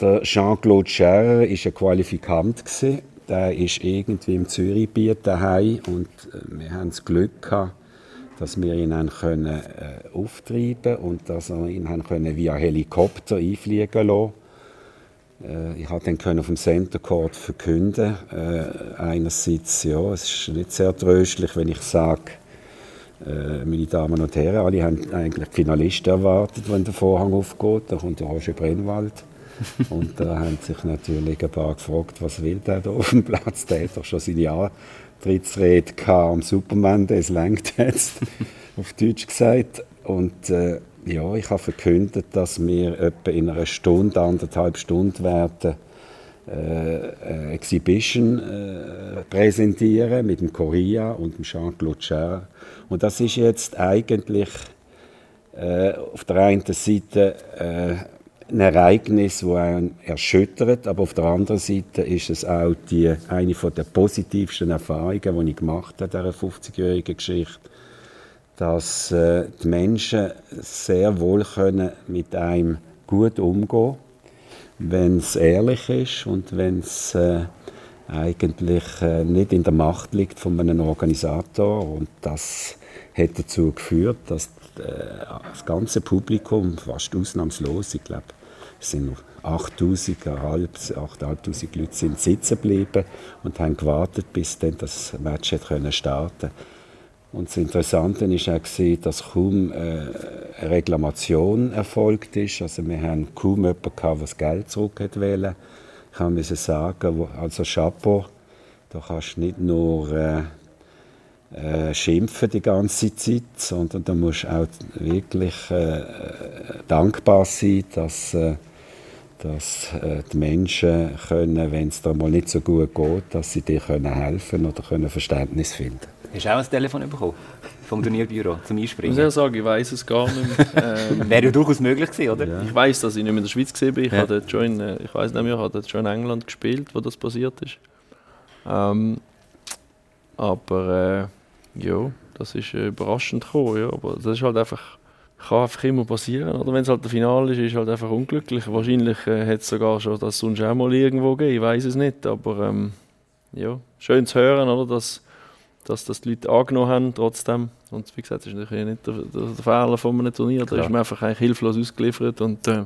[SPEAKER 1] der Jean-Claude Scherrer war ein Qualifikant Der ist irgendwie im Zürichbiet daheim und äh, wir haben das Glück gehabt, dass wir ihn haben können, äh, auftreiben und dass wir ihn haben können via Helikopter einfliegen lassen äh, ich habe dann können auf dem Center Court verkünden. Äh, einerseits, ja, es ist nicht sehr tröstlich, wenn ich sage, äh, meine Damen und Herren, alle haben eigentlich die Finalisten erwartet, wenn der Vorhang aufgeht. Da kommt der Roger Brennwald. und da haben sich natürlich ein paar gefragt, was will der da auf dem Platz? Der hat doch schon seine Antrittsrede am Superman, das längt jetzt, auf Deutsch gesagt. Und äh, ja, ich habe verkündet, dass wir etwa in einer Stunde, anderthalb Stunden werden äh, Exhibition äh, präsentieren mit dem Korea und dem Jean-Claude Cher. Und das ist jetzt eigentlich äh, auf der einen Seite äh, ein Ereignis, das einen erschüttert, aber auf der anderen Seite ist es auch die, eine der positivsten Erfahrungen, die ich gemacht habe in dieser 50-jährigen Geschichte dass äh, die Menschen sehr wohl können mit einem gut umgehen wenn es ehrlich ist und wenn es äh, eigentlich äh, nicht in der Macht liegt von einem Organisator. Und das hat dazu geführt, dass äh, das ganze Publikum, fast ausnahmslos, ich glaube, es sind noch 8'500 Leute sind sitzen geblieben und haben gewartet, bis dann das Match starten konnte. Und das Interessante war auch, dass kaum äh, eine Reklamation erfolgt ist. Also wir haben kaum jemanden, der das Geld zurück wollte. Ich musste sagen, also Chapeau, da kannst du nicht nur äh, äh, schimpfen die ganze Zeit, sondern da musst auch wirklich äh, dankbar sein, dass, äh, dass äh, die Menschen können, wenn es dir mal nicht so gut geht, dass sie dir können helfen oder können Verständnis finden
[SPEAKER 4] Hast du auch ein Telefon bekommen? Vom Turnierbüro zum Einspringen?
[SPEAKER 2] Ich muss sagen, ich weiß es gar nicht
[SPEAKER 4] mehr. Ähm, Wäre ja durchaus möglich gewesen, oder?
[SPEAKER 2] Ja. Ich weiß, dass ich nicht mehr in der Schweiz war. Ich, ja. hatte schon in, ich weiß nicht mehr, ich hatte schon in England gespielt, wo das passiert ist. Ähm, aber äh, ja, das ist äh, überraschend gekommen. Ja. Aber das ist halt einfach, kann einfach immer passieren. Oder wenn es halt der Finale ist, ist es halt einfach unglücklich. Wahrscheinlich äh, hätte es sogar schon das sonst auch mal irgendwo gegeben. Ich weiß es nicht. Aber ähm, ja, schön zu hören, oder, dass dass das die Leute angenommen haben trotzdem. Und wie gesagt, das ist natürlich nicht der, der, der Fehler von einem Turnier. Da ist man einfach eigentlich hilflos ausgeliefert. Und äh,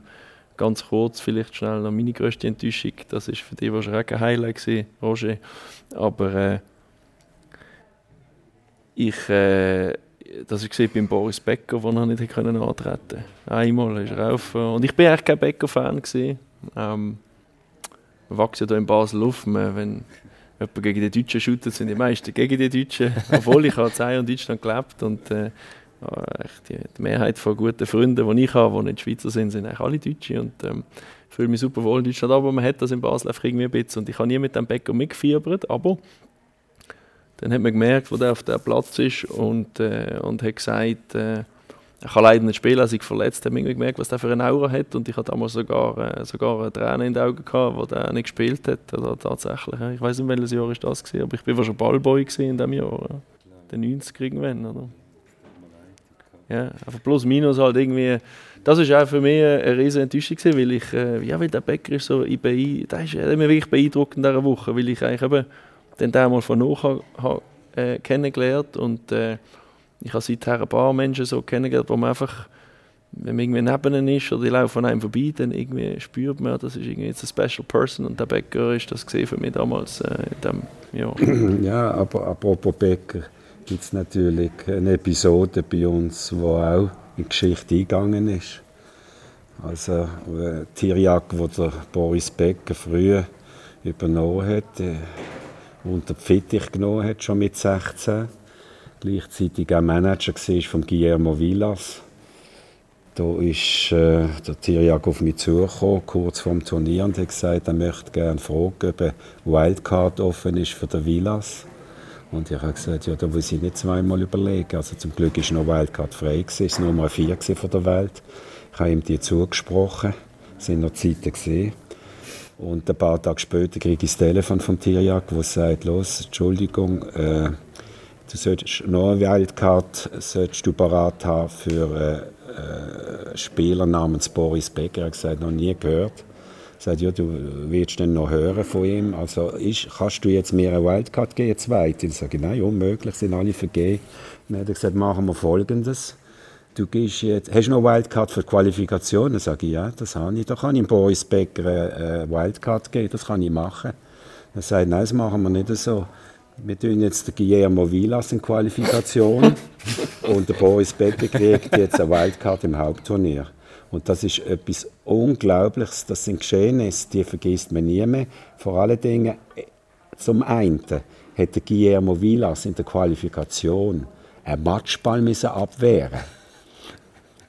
[SPEAKER 2] ganz kurz, vielleicht schnell noch meine grösste Enttäuschung. Das war für dich wahrscheinlich auch ein Highlight gewesen, Roger. Aber äh, ich, äh, das war beim Boris Becker, wo er nicht können antreten konnte. Einmal ist er auf. Und ich bin eigentlich kein Becker-Fan. Ähm, wir wachsen hier in Basel auf. Wenn, jemand gegen die Deutschen shootet, sind die meisten gegen die Deutschen. Obwohl ich habe zwei in Deutschland gelebt und äh, die, die, Mehrheit von guten Freunden, die ich habe, die nicht Schweizer sind, sind eigentlich alle Deutsche und ähm, fühle mich super wohl in Deutschland. Aber man hat das in Basel einfach irgendwie ein bisschen und ich habe nie mit dem Bäcker mitgefiebert, aber dann hat man gemerkt, wo der auf dem Platz ist und, äh, und hat gesagt, äh, er kann leider nicht spielen, als ich verletzt habe, ich gemerkt, was der für eine Aura hat und ich hatte damals sogar, äh, sogar eine Träne in den Augen gehabt, wo der nicht gespielt hat, also tatsächlich. Ich weiß nicht, welches Jahr ist das war, aber ich war schon Ballboy in diesem Jahr, ja. den 90 irgendwann, oder? Ja, einfach plus minus halt irgendwie, das war auch für mich eine riesige Enttäuschung weil ich, äh, ja, weil der Bäcker ist so, ich bin, der ist mir wirklich beeindruckt in dieser Woche, weil ich eigentlich eben den mal von hoch äh, kennengelernt und äh, ich habe seither ein paar Menschen so kennengelernt, wo man einfach, wenn man irgendwie neben ihnen ist oder die laufen an einem vorbei, dann irgendwie spürt man, das ist irgendwie jetzt ein Special Person und der Bäcker ist das gesehen für mich damals äh, in dem Jahr.
[SPEAKER 1] Ja, aber apropos Bäcker, gibt es natürlich eine Episode bei uns, wo auch in die Geschichte eingegangen ist. Also äh, Tirjak, wo der Boris Becker früher übernommen hat, äh, unter die Fittich genommen hat, schon mit 16. Gleichzeitig auch Manager war von Guillermo Villas. Da ist äh, der Tirjag auf mich zugekommen, kurz vor dem Turnier, und hat gesagt, er möchte gerne fragen, ob eine Wildcard offen ist für den Villas. Und ich habe gesagt, ja, da muss ich nicht zweimal überlegen. Also zum Glück war noch Wildcard frei, gewesen, es war Nummer 4 von der Welt. Ich habe ihm die zugesprochen, es sind noch Zeiten gesehen. Und ein paar Tage später kriege ich das Telefon vom Tirjak, wo sagt, los, Entschuldigung, äh, du solltest noch eine Wildcard du parat haben für äh, einen Spieler namens Boris Becker. Er hat gesagt, noch nie gehört. Er sagt, ja, du willst dann noch hören von ihm. Also ist, kannst du jetzt mir eine Wildcard geben, zweite? Ich sage, nein, unmöglich, sind alle vergeben. Dann hat er gesagt, machen wir Folgendes du gehst jetzt, hast du noch Wildcard für die Qualifikation? Dann sage ich, ja, das habe ich. Da kann ich Boris Becker eine Wildcard geben, das kann ich machen. Dann sagt er, nein, das machen wir nicht so. Wir tun jetzt den Guillermo Vilas in Qualifikation und der Boris Becker kriegt jetzt eine Wildcard im Hauptturnier. Und das ist etwas Unglaubliches, das sind Geschehnisse, die vergisst man nie mehr. Vor allen Dingen, zum einen hätte Guillermo Vilas in der Qualifikation einen Matchball abwehren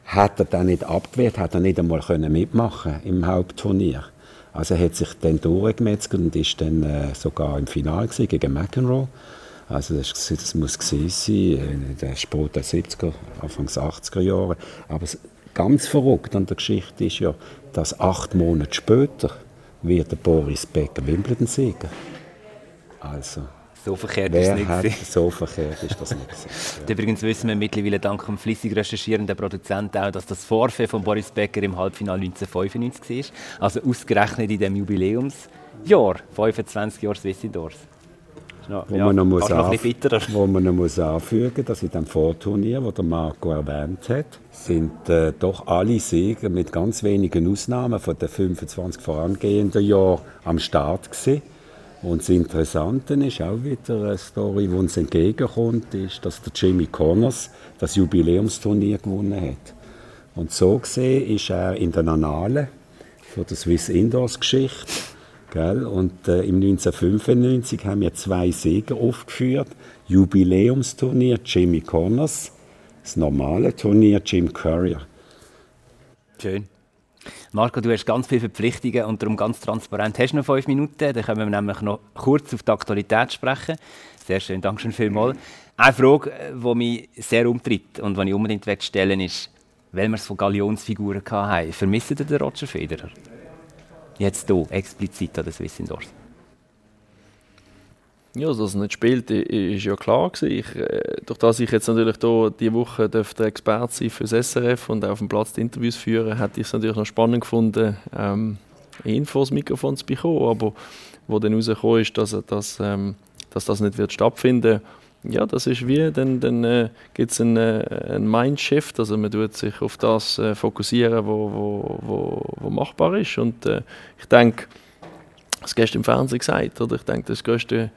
[SPEAKER 1] hat er dann nicht abgewehrt, hat er nicht einmal können mitmachen im Hauptturnier. Also er hat sich dann durchgemetzelt und ist dann äh, sogar im Finale gegen McEnroe. Also das, das muss gewesen sein, in den späten 70er, Anfangs 80er Jahre. Aber ganz verrückt an der Geschichte ist ja, dass acht Monate später wird der Boris Becker Wimbledon-Sieger. Also
[SPEAKER 4] so verkehrt Wer ist es nicht.
[SPEAKER 1] Hat, so verkehrt ist das nicht.
[SPEAKER 4] Ja. Übrigens wissen wir mittlerweile dank dem flüssig recherchierenden Produzenten auch, dass das Vorfeld von Boris Becker im Halbfinale 1995 war. Also ausgerechnet in dem Jubiläumsjahr, 25 Jahre Swiss Indoors.
[SPEAKER 1] No, wo, ja, man noch muss noch wo man noch muss anfügen dass in dem Vorturnier, das der Marco erwähnt hat, sind äh, doch alle Sieger mit ganz wenigen Ausnahmen von den 25 vorangehenden Jahren am Start gewesen. Und das Interessante ist auch wieder eine Story, die uns entgegenkommt, ist, dass der Jimmy Connors das Jubiläumsturnier gewonnen hat. Und so gesehen ist er in den Annalen von der Swiss Indoors Geschichte. Und äh, im 1995 haben wir zwei Sieger aufgeführt. Jubiläumsturnier Jimmy Connors, das normale Turnier Jim Courier.
[SPEAKER 4] Schön. Marco, du hast ganz viele Verpflichtungen und darum ganz transparent. Hast du noch fünf Minuten? Dann können wir nämlich noch kurz auf die Aktualität sprechen. Sehr schön, danke schön vielmals. Eine Frage, die mich sehr umtritt und die ich unbedingt stellen ist, weil wir es von Galionsfiguren hatten, vermisst ihr den Roger Federer? Jetzt hier, explizit an der Swiss Indoors.
[SPEAKER 2] Ja, dass er nicht spielt, ist ja klar gewesen. Äh, durch das ich jetzt natürlich hier diese Woche der Experte sein für das SRF und auf dem Platz die Interviews führen, hätte ich es natürlich noch spannend gefunden, ähm, Infos, Mikrofon zu bekommen. Aber wo dann rausgekommen ist, dass, dass, ähm, dass das nicht wird stattfinden ja, das ist wie, dann, dann äh, gibt es einen, äh, einen Mindshift, also man tut sich auf das äh, fokussieren, wo, wo, wo, wo machbar ist und äh, ich denke, das gestern im Fernsehen gesagt, oder ich denke, das größte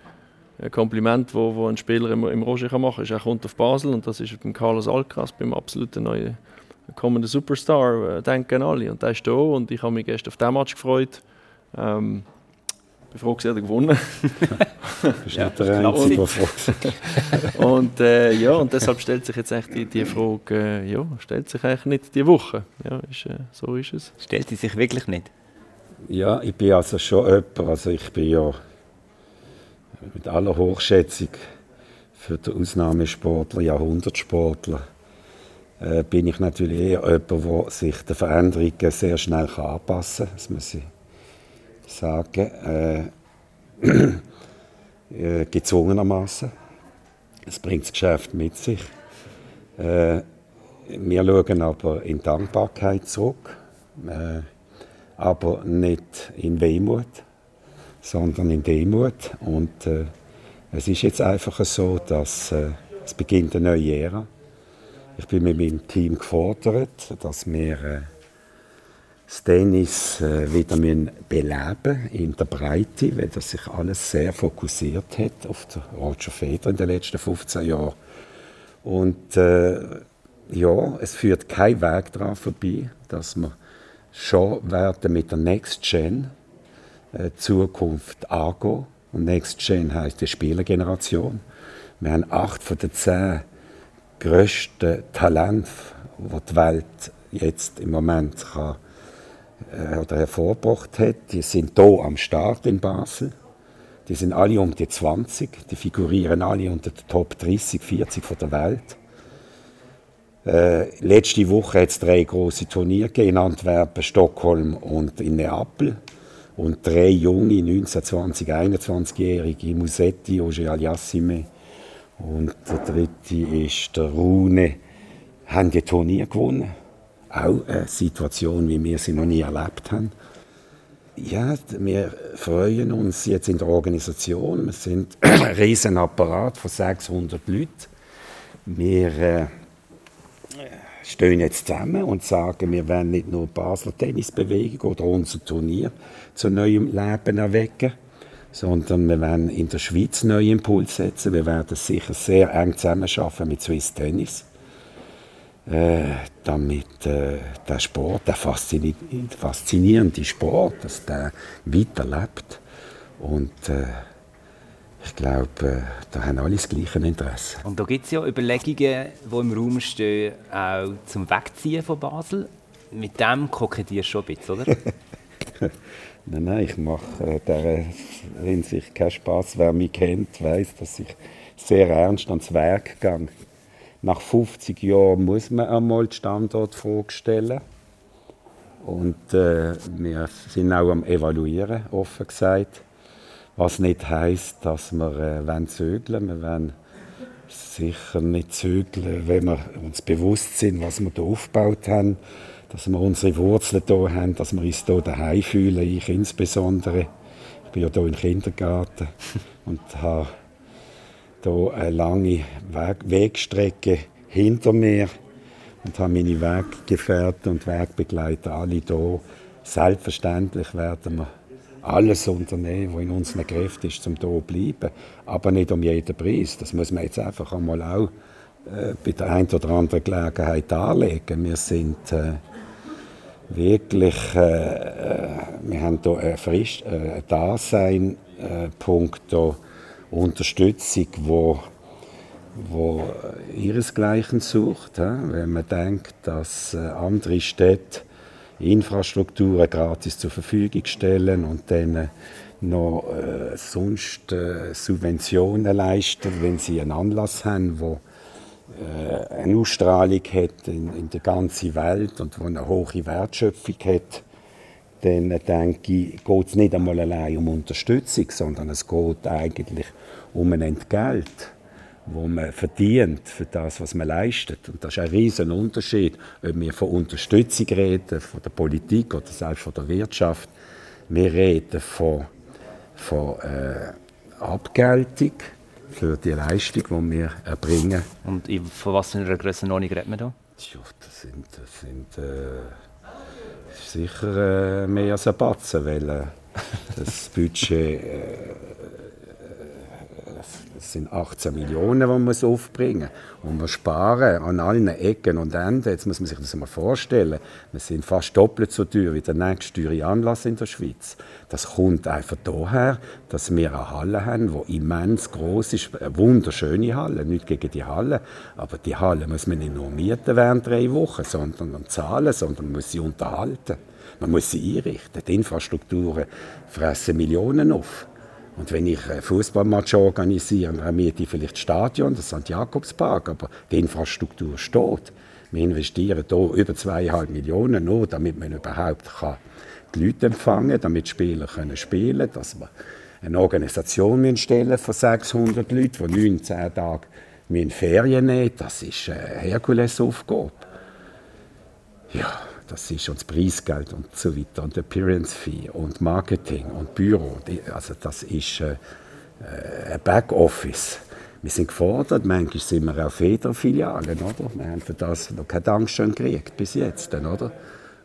[SPEAKER 2] ein Kompliment, wo, wo ein Spieler im, im Roger kann machen kann, ist, er kommt auf Basel und das ist beim Carlos Alcaraz, beim absoluten neuen kommenden Superstar, äh, denken alle. Und der ist da und ich habe mich gestern auf diesen Match gefreut. Ähm, bin froh, dass er gewonnen
[SPEAKER 1] Bist ja, nicht der Einzige,
[SPEAKER 2] Und äh, ja, und deshalb stellt sich jetzt echt die, die Frage, äh, ja, stellt sich eigentlich nicht die Woche. Ja, ist, äh, so ist es.
[SPEAKER 4] Stellt sie sich wirklich nicht?
[SPEAKER 1] Ja, ich bin also schon jemand, also ich bin ja mit aller Hochschätzung für den Ausnahmesportler, Jahrhundertsportler, äh, bin ich natürlich eher jemand, der sich den Veränderungen sehr schnell kann anpassen kann. Das muss ich sagen. Äh, äh, gezwungenermaßen. Es bringt das Geschäft mit sich. Äh, wir schauen aber in Dankbarkeit zurück, äh, aber nicht in Wehmut sondern in Demut. Und äh, es ist jetzt einfach so, dass äh, es beginnt eine neue Ära. Ich bin mit meinem Team gefordert, dass wir äh, das Tennis äh, wieder beleben in der Breite, weil das sich alles sehr fokussiert hat auf Roger Federer in den letzten 15 Jahren. Und äh, ja, es führt kein Weg daran vorbei, dass wir schon werden mit der Next Gen Zukunft angehen. Und Next Gen heisst die Spielergeneration. Wir haben acht von den zehn grössten Talenten, die die Welt jetzt im Moment kann, äh, oder hervorgebracht hat. Die sind hier am Start in Basel. Die sind alle um die 20, die figurieren alle unter den Top 30, 40 von der Welt. Äh, letzte Woche hat es drei große Turniere in Antwerpen, Stockholm und in Neapel. Und drei junge, 19, 20, 21-jährige, Musetti, Oje Aliassime und der dritte ist der Rune, haben die Turnier gewonnen. Auch eine Situation, wie wir sie noch nie erlebt haben. Ja, wir freuen uns jetzt in der Organisation. Wir sind ein riesen Apparat von 600 Leuten. Wir äh, stehen jetzt zusammen und sagen, wir werden nicht nur Basler Tennisbewegung oder unser Turnier zu neuem Leben erwecken, sondern wir werden in der Schweiz neue Impulse setzen. Wir werden sicher sehr eng zusammenarbeiten mit Swiss Tennis, äh, damit äh, der Sport, der faszinierende Sport, dass der weiterlebt und äh, ich glaube, äh, da haben alle das gleiche Interesse.
[SPEAKER 4] Und da gibt es ja Überlegungen, die im Raum stehen, auch zum Wegziehen von Basel. Mit dem kokettierst du schon ein bisschen, oder?
[SPEAKER 1] nein, nein, ich mache äh, der Hinsicht keinen Spaß. Wer mich kennt, weiß, dass ich sehr ernst ans Werk gehe. Nach 50 Jahren muss man einmal die Standortfrage stellen. Und äh, wir sind auch am Evaluieren, offen gesagt. Was nicht heisst, dass wir äh, zögeln Wir wollen sicher nicht zögeln, wenn wir uns bewusst sind, was wir hier aufgebaut haben, dass wir unsere Wurzeln hier haben, dass wir uns hier daheim fühlen, ich insbesondere. Ich bin ja hier im Kindergarten und habe hier eine lange Weg Wegstrecke hinter mir und habe meine Weggefährten und Wegbegleiter alle hier. Selbstverständlich werden wir alles unternehmen, was in unseren Kräften ist, um hier zu bleiben. Aber nicht um jeden Preis. Das muss man jetzt einfach einmal auch äh, bei der einen oder anderen Gelegenheit darlegen. Wir sind äh, wirklich, äh, äh wir haben hier ein, frisch, äh, ein Dasein, äh, punkto Unterstützung, wo wo ihresgleichen sucht. Wenn man denkt, dass andere Städte Infrastrukturen gratis zur Verfügung stellen und dann noch äh, sonst äh, Subventionen leisten, wenn sie einen Anlass haben, wo äh, eine Ausstrahlung hat in, in der ganzen Welt und wo eine hohe Wertschöpfung hat, dann denke ich, geht es nicht einmal allein um Unterstützung, sondern es geht eigentlich um ein Entgelt wo man verdient für das, was man leistet. Und das ist ein riesen Unterschied, ob wir von Unterstützung reden, von der Politik oder selbst von der Wirtschaft. Wir reden von, von äh, Abgeltung für die Leistung, die wir erbringen.
[SPEAKER 4] Und von was für einer Grössenordnung reden wir da?
[SPEAKER 1] Ja, das sind, das sind äh, sicher äh, mehr als ein Batzen, weil äh, das Budget äh, das sind 18 Millionen, die man aufbringen muss. Und wir sparen an allen Ecken und Enden. Jetzt muss man sich das mal vorstellen. Wir sind fast doppelt so teuer wie der nächste teure Anlass in der Schweiz. Das kommt einfach daher, dass wir eine Halle haben, die immens groß ist. Eine wunderschöne Halle, nicht gegen die Halle. Aber die Halle muss man nicht nur mieten während drei Wochen, sondern zahlen, sondern man muss sie unterhalten. Man muss sie einrichten. Die Infrastrukturen fressen Millionen auf. Und wenn ich ein Fußballmatch organisiere, dann miete ich vielleicht das Stadion, das St. Jakobspark, aber die Infrastruktur steht. Wir investieren hier über zweieinhalb Millionen nur, damit man überhaupt kann die Leute empfangen kann, damit die Spieler können spielen können, dass wir eine Organisation stellen von 600 Leuten, die 19 Tage Ferien nehmen Das ist eine Herkulesaufgabe. Ja, das ist uns Preisgeld und so weiter und Appearance Fee und Marketing und Büro. Also das ist äh, äh, ein Backoffice. Wir sind gefordert, manchmal sind wir auch Federfilialen, oder? Wir haben für das noch keine Dankeschön gekriegt bis jetzt, oder?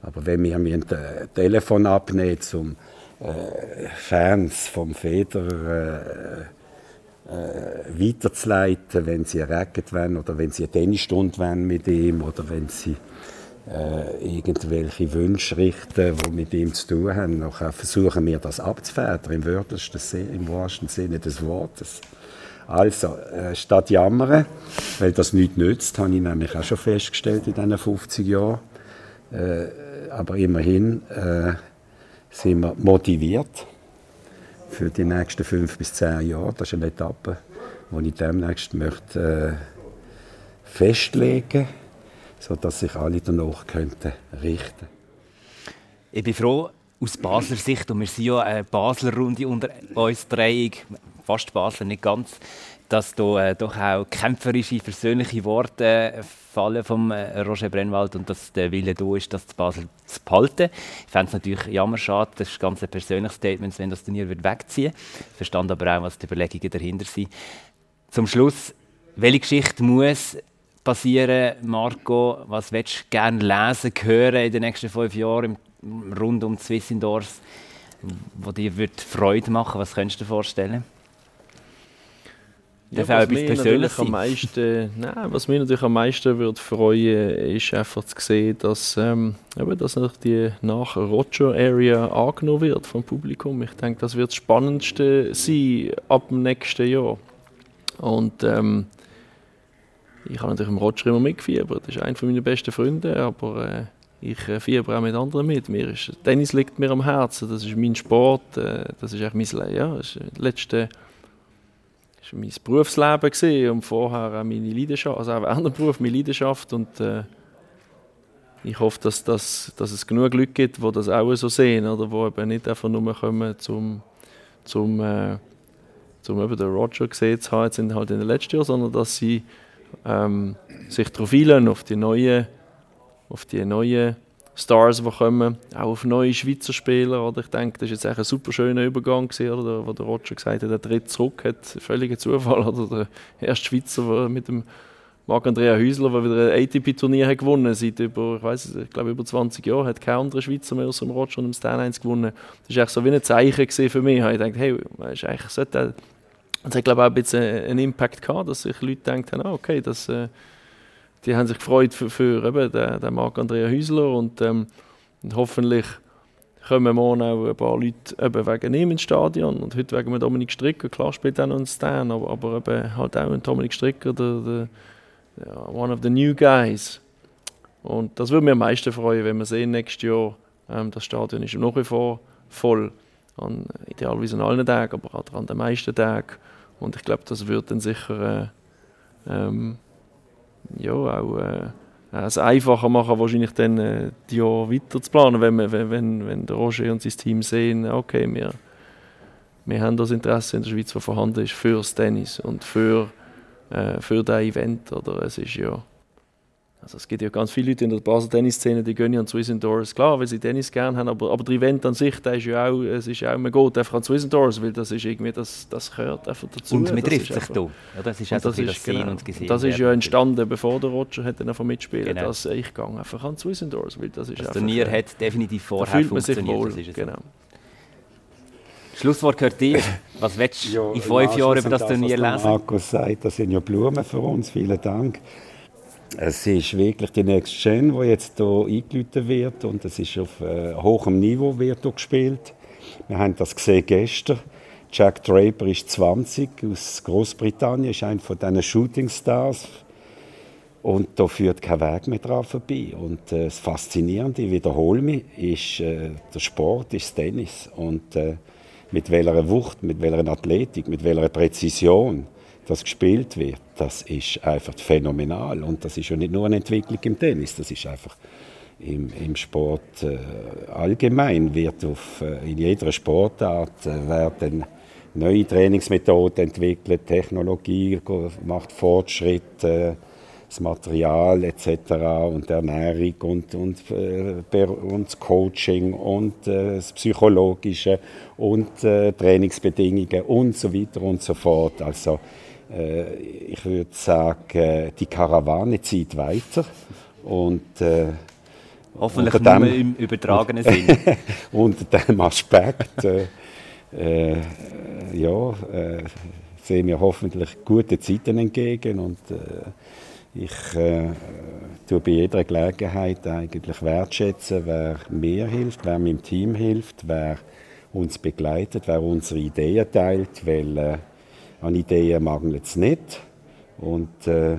[SPEAKER 1] Aber wenn wir ein Telefon abnehmen zum äh, Fans vom Feder äh, äh, weiterzuleiten, wenn sie erregt werden oder wenn sie eine Tennisstunde wollen mit ihm oder wenn sie äh, irgendwelche Wünsche richten, die mit ihm zu tun haben. Nachher versuchen wir das abzufedern, im im wahrsten Sinne des Wortes. Also, äh, statt jammern, weil das nichts nützt, habe ich nämlich auch schon festgestellt in diesen 50 Jahren. Äh, aber immerhin äh, sind wir motiviert für die nächsten fünf bis zehn Jahre. Das ist eine Etappe, die ich demnächst möchte, äh, festlegen möchte, sodass sich alle danach könnten richten
[SPEAKER 4] Ich bin froh, aus Basler Sicht, und wir sind ja eine Basler Runde unter uns dreieig, fast Basler, nicht ganz, dass da äh, doch auch kämpferische, persönliche Worte äh, fallen vom äh, Roger Brennwald und dass der Wille da ist, das zu Basel zu behalten. Ich fände es natürlich jammerschade, das ist ganz ein persönliches Statement, wenn das Turnier wird wegziehen würde. Ich verstand aber auch, was die Überlegungen dahinter sind. Zum Schluss, welche Geschichte muss passieren, Marco? Was willst du gerne lesen, hören in den nächsten fünf Jahren rund um Swiss Indoors, wo dir Freude machen Was könntest du dir vorstellen?
[SPEAKER 2] Ja, was, mich natürlich am meisten, nein, was mich natürlich am meisten würde freuen, ist einfach zu sehen, dass, ähm, eben, dass die nach Roger Area angenommen wird vom Publikum. Ich denke, das wird das Spannendste sein ab dem nächsten Jahr. Und ähm, ich habe natürlich im Roger immer mitgefiebert. Das ist einer meiner besten Freunde, aber äh, ich äh, fieber auch mit anderen mit. Mir ist, Tennis liegt mir am Herzen. Das ist mein Sport. Äh, das ist echt mein Leben. Ja, das ist letzte war mein Berufsleben gewesen und vorher auch meine Leidenschaft, also auch während Beruf meine Leidenschaft und äh, ich hoffe, dass, dass, dass es genug Leute gibt, die das auch so sehen oder die eben nicht einfach nur kommen, zum, zum, äh, zum den Roger gesehen zu haben, jetzt in, halt in den letzten Jahren, sondern dass sie ähm, sich darauf einlassen, auf die neuen, auf die neuen Stars, die kommen, auch auf neue Schweizer Spieler. Oder ich denke, das war jetzt ein super schöner Übergang, gewesen, oder, wo der Roger gesagt hat, er tritt zurück, hat völliger Zufall. Oder der erste Schweizer der mit dem Marc-Andrea Häusler, der wieder ein ATP-Turnier gewonnen hat, seit über, ich weiß ich glaube über 20 Jahren, hat kein anderer Schweizer mehr aus dem Roger und dem Stan 1 gewonnen. Das war so wie ein Zeichen für mich. Ich dachte, hey, ist eigentlich sollte das hat glaube ich auch ein bisschen einen Impact gehabt, dass sich Leute gedacht haben, ah, okay, das äh, die haben sich gefreut für, für eben den, den Marc-Andrea Häusler und, ähm, und hoffentlich kommen morgen auch ein paar Leute eben wegen ihm ins Stadion. Und heute wegen Dominik Stricker, klar spielt auch noch ein Stan, aber, aber eben halt auch ein Dominik Stricker, der, der, ja, one of the new guys. Und das würde mich am meisten freuen, wenn wir sehen nächstes Jahr, ähm, das Stadion ist nach wie vor voll, an, idealerweise an allen Tagen, aber auch an den meisten Tagen und ich glaube, das wird dann sicher äh, ähm, ja, auch äh, es einfacher machen, wahrscheinlich dann äh, die Jahre weiter zu planen, wenn, wenn, wenn, wenn der Roger und sein Team sehen, okay, wir, wir haben das Interesse in der Schweiz, das vorhanden ist, für das Tennis und für, äh, für das Event. Oder es ist ja also es gibt ja ganz viele Leute in der Basel Tennisszene, die gehen ja an Swiss Indoors, klar, weil sie Tennis gerne haben, aber, aber der Event an sich, der ist ja auch, es ist ja auch, man geht einfach an Swiss Indoors, weil das ist irgendwie, das, das gehört einfach dazu.
[SPEAKER 4] Und man trifft sich da. Ja, das ist also das, ist,
[SPEAKER 2] genau, und gesehen. Das ist ja entstanden, bevor der Roger hat dann einfach mitspielen, genau. dass ich gehe einfach an Swiss Indoors, weil das ist
[SPEAKER 4] Das
[SPEAKER 2] einfach,
[SPEAKER 4] Turnier hat definitiv vorher
[SPEAKER 2] da funktioniert. Sich wohl, das ist genau.
[SPEAKER 4] Schlusswort gehört dir. Was willst du ja, in fünf Jahren über das Turnier lesen?
[SPEAKER 1] Markus sagt, das sind ja Blumen für uns. Vielen Dank. Es ist wirklich die Next Gen, die jetzt hier eingeläutet wird und es ist auf äh, hohem Niveau wird gespielt. Wir haben das gesehen gestern. Jack Draper ist 20 aus Großbritannien, ist einer von diesen Shooting Stars und da führt kein Weg mehr dran vorbei. Und äh, das Faszinierende, ich wiederhole mich, ist äh, der Sport, ist Tennis und äh, mit welcher Wucht, mit welcher Athletik, mit welcher Präzision das gespielt wird, das ist einfach phänomenal. Und das ist ja nicht nur eine Entwicklung im Tennis, das ist einfach im, im Sport äh, allgemein wird auf, äh, in jeder Sportart äh, werden neue Trainingsmethoden entwickelt, Technologie macht Fortschritte, das Material etc. und Ernährung und, und, äh, und das Coaching und äh, das Psychologische und äh, Trainingsbedingungen und so weiter und so fort. Also äh, ich würde sagen, die Karawane zieht weiter und äh,
[SPEAKER 4] Hoffentlich unter dem, im übertragenen Sinn.
[SPEAKER 1] unter diesem Aspekt äh, äh, ja, äh, sehen wir hoffentlich gute Zeiten entgegen und äh, Ich äh, tue bei jeder Gelegenheit eigentlich wertschätzen, wer mir hilft, wer meinem Team hilft, wer uns begleitet, wer unsere Ideen teilt, weil äh, an Ideen mangelt es nicht. Und äh,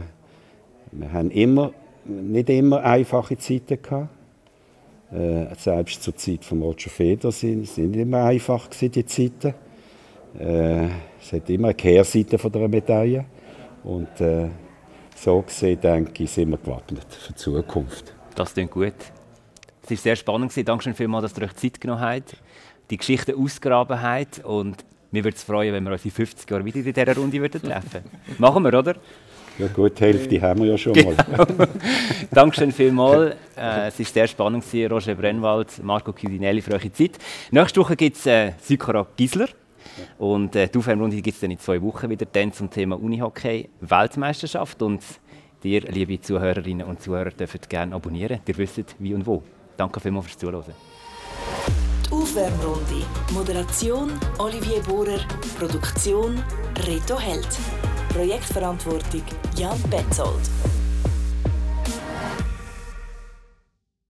[SPEAKER 1] wir haben immer, nicht immer einfache Zeiten gehabt. Äh, selbst zur Zeit von Roger Feder sind, sind nicht immer einfach gewesen, die Zeiten. Äh, es hat immer eine Kehrseite von der Medaille. Und äh, so gesehen, denke ich, sind wir gewappnet für die Zukunft.
[SPEAKER 4] Das klingt gut. Es war sehr spannend. Dankeschön vielmals, dass ihr euch Zeit genommen habt, die Geschichte ausgraben habt. Und mir würde es freuen, wenn wir uns in 50 Jahren wieder in dieser Runde würden treffen Machen wir, oder?
[SPEAKER 1] Ja gut, die Hälfte haben wir ja schon mal.
[SPEAKER 4] Dankeschön vielmals. Äh, es war sehr spannend, Roger Brennwald, Marco Chiudinelli für eure Zeit. Nächste Woche gibt es äh, Sykora Gisler. Und äh, die Aufwärmrunde gibt es dann in zwei Wochen wieder dann zum Thema Unihockey Weltmeisterschaft. Und dir, liebe Zuhörerinnen und Zuhörer, dürft gerne abonnieren. Ihr wisst wie und wo. Danke vielmals fürs Zuhören.
[SPEAKER 3] Aufwärmrunde. Moderation Olivier Bohrer. Produktion Reto Held. Projektverantwortung Jan Betzold.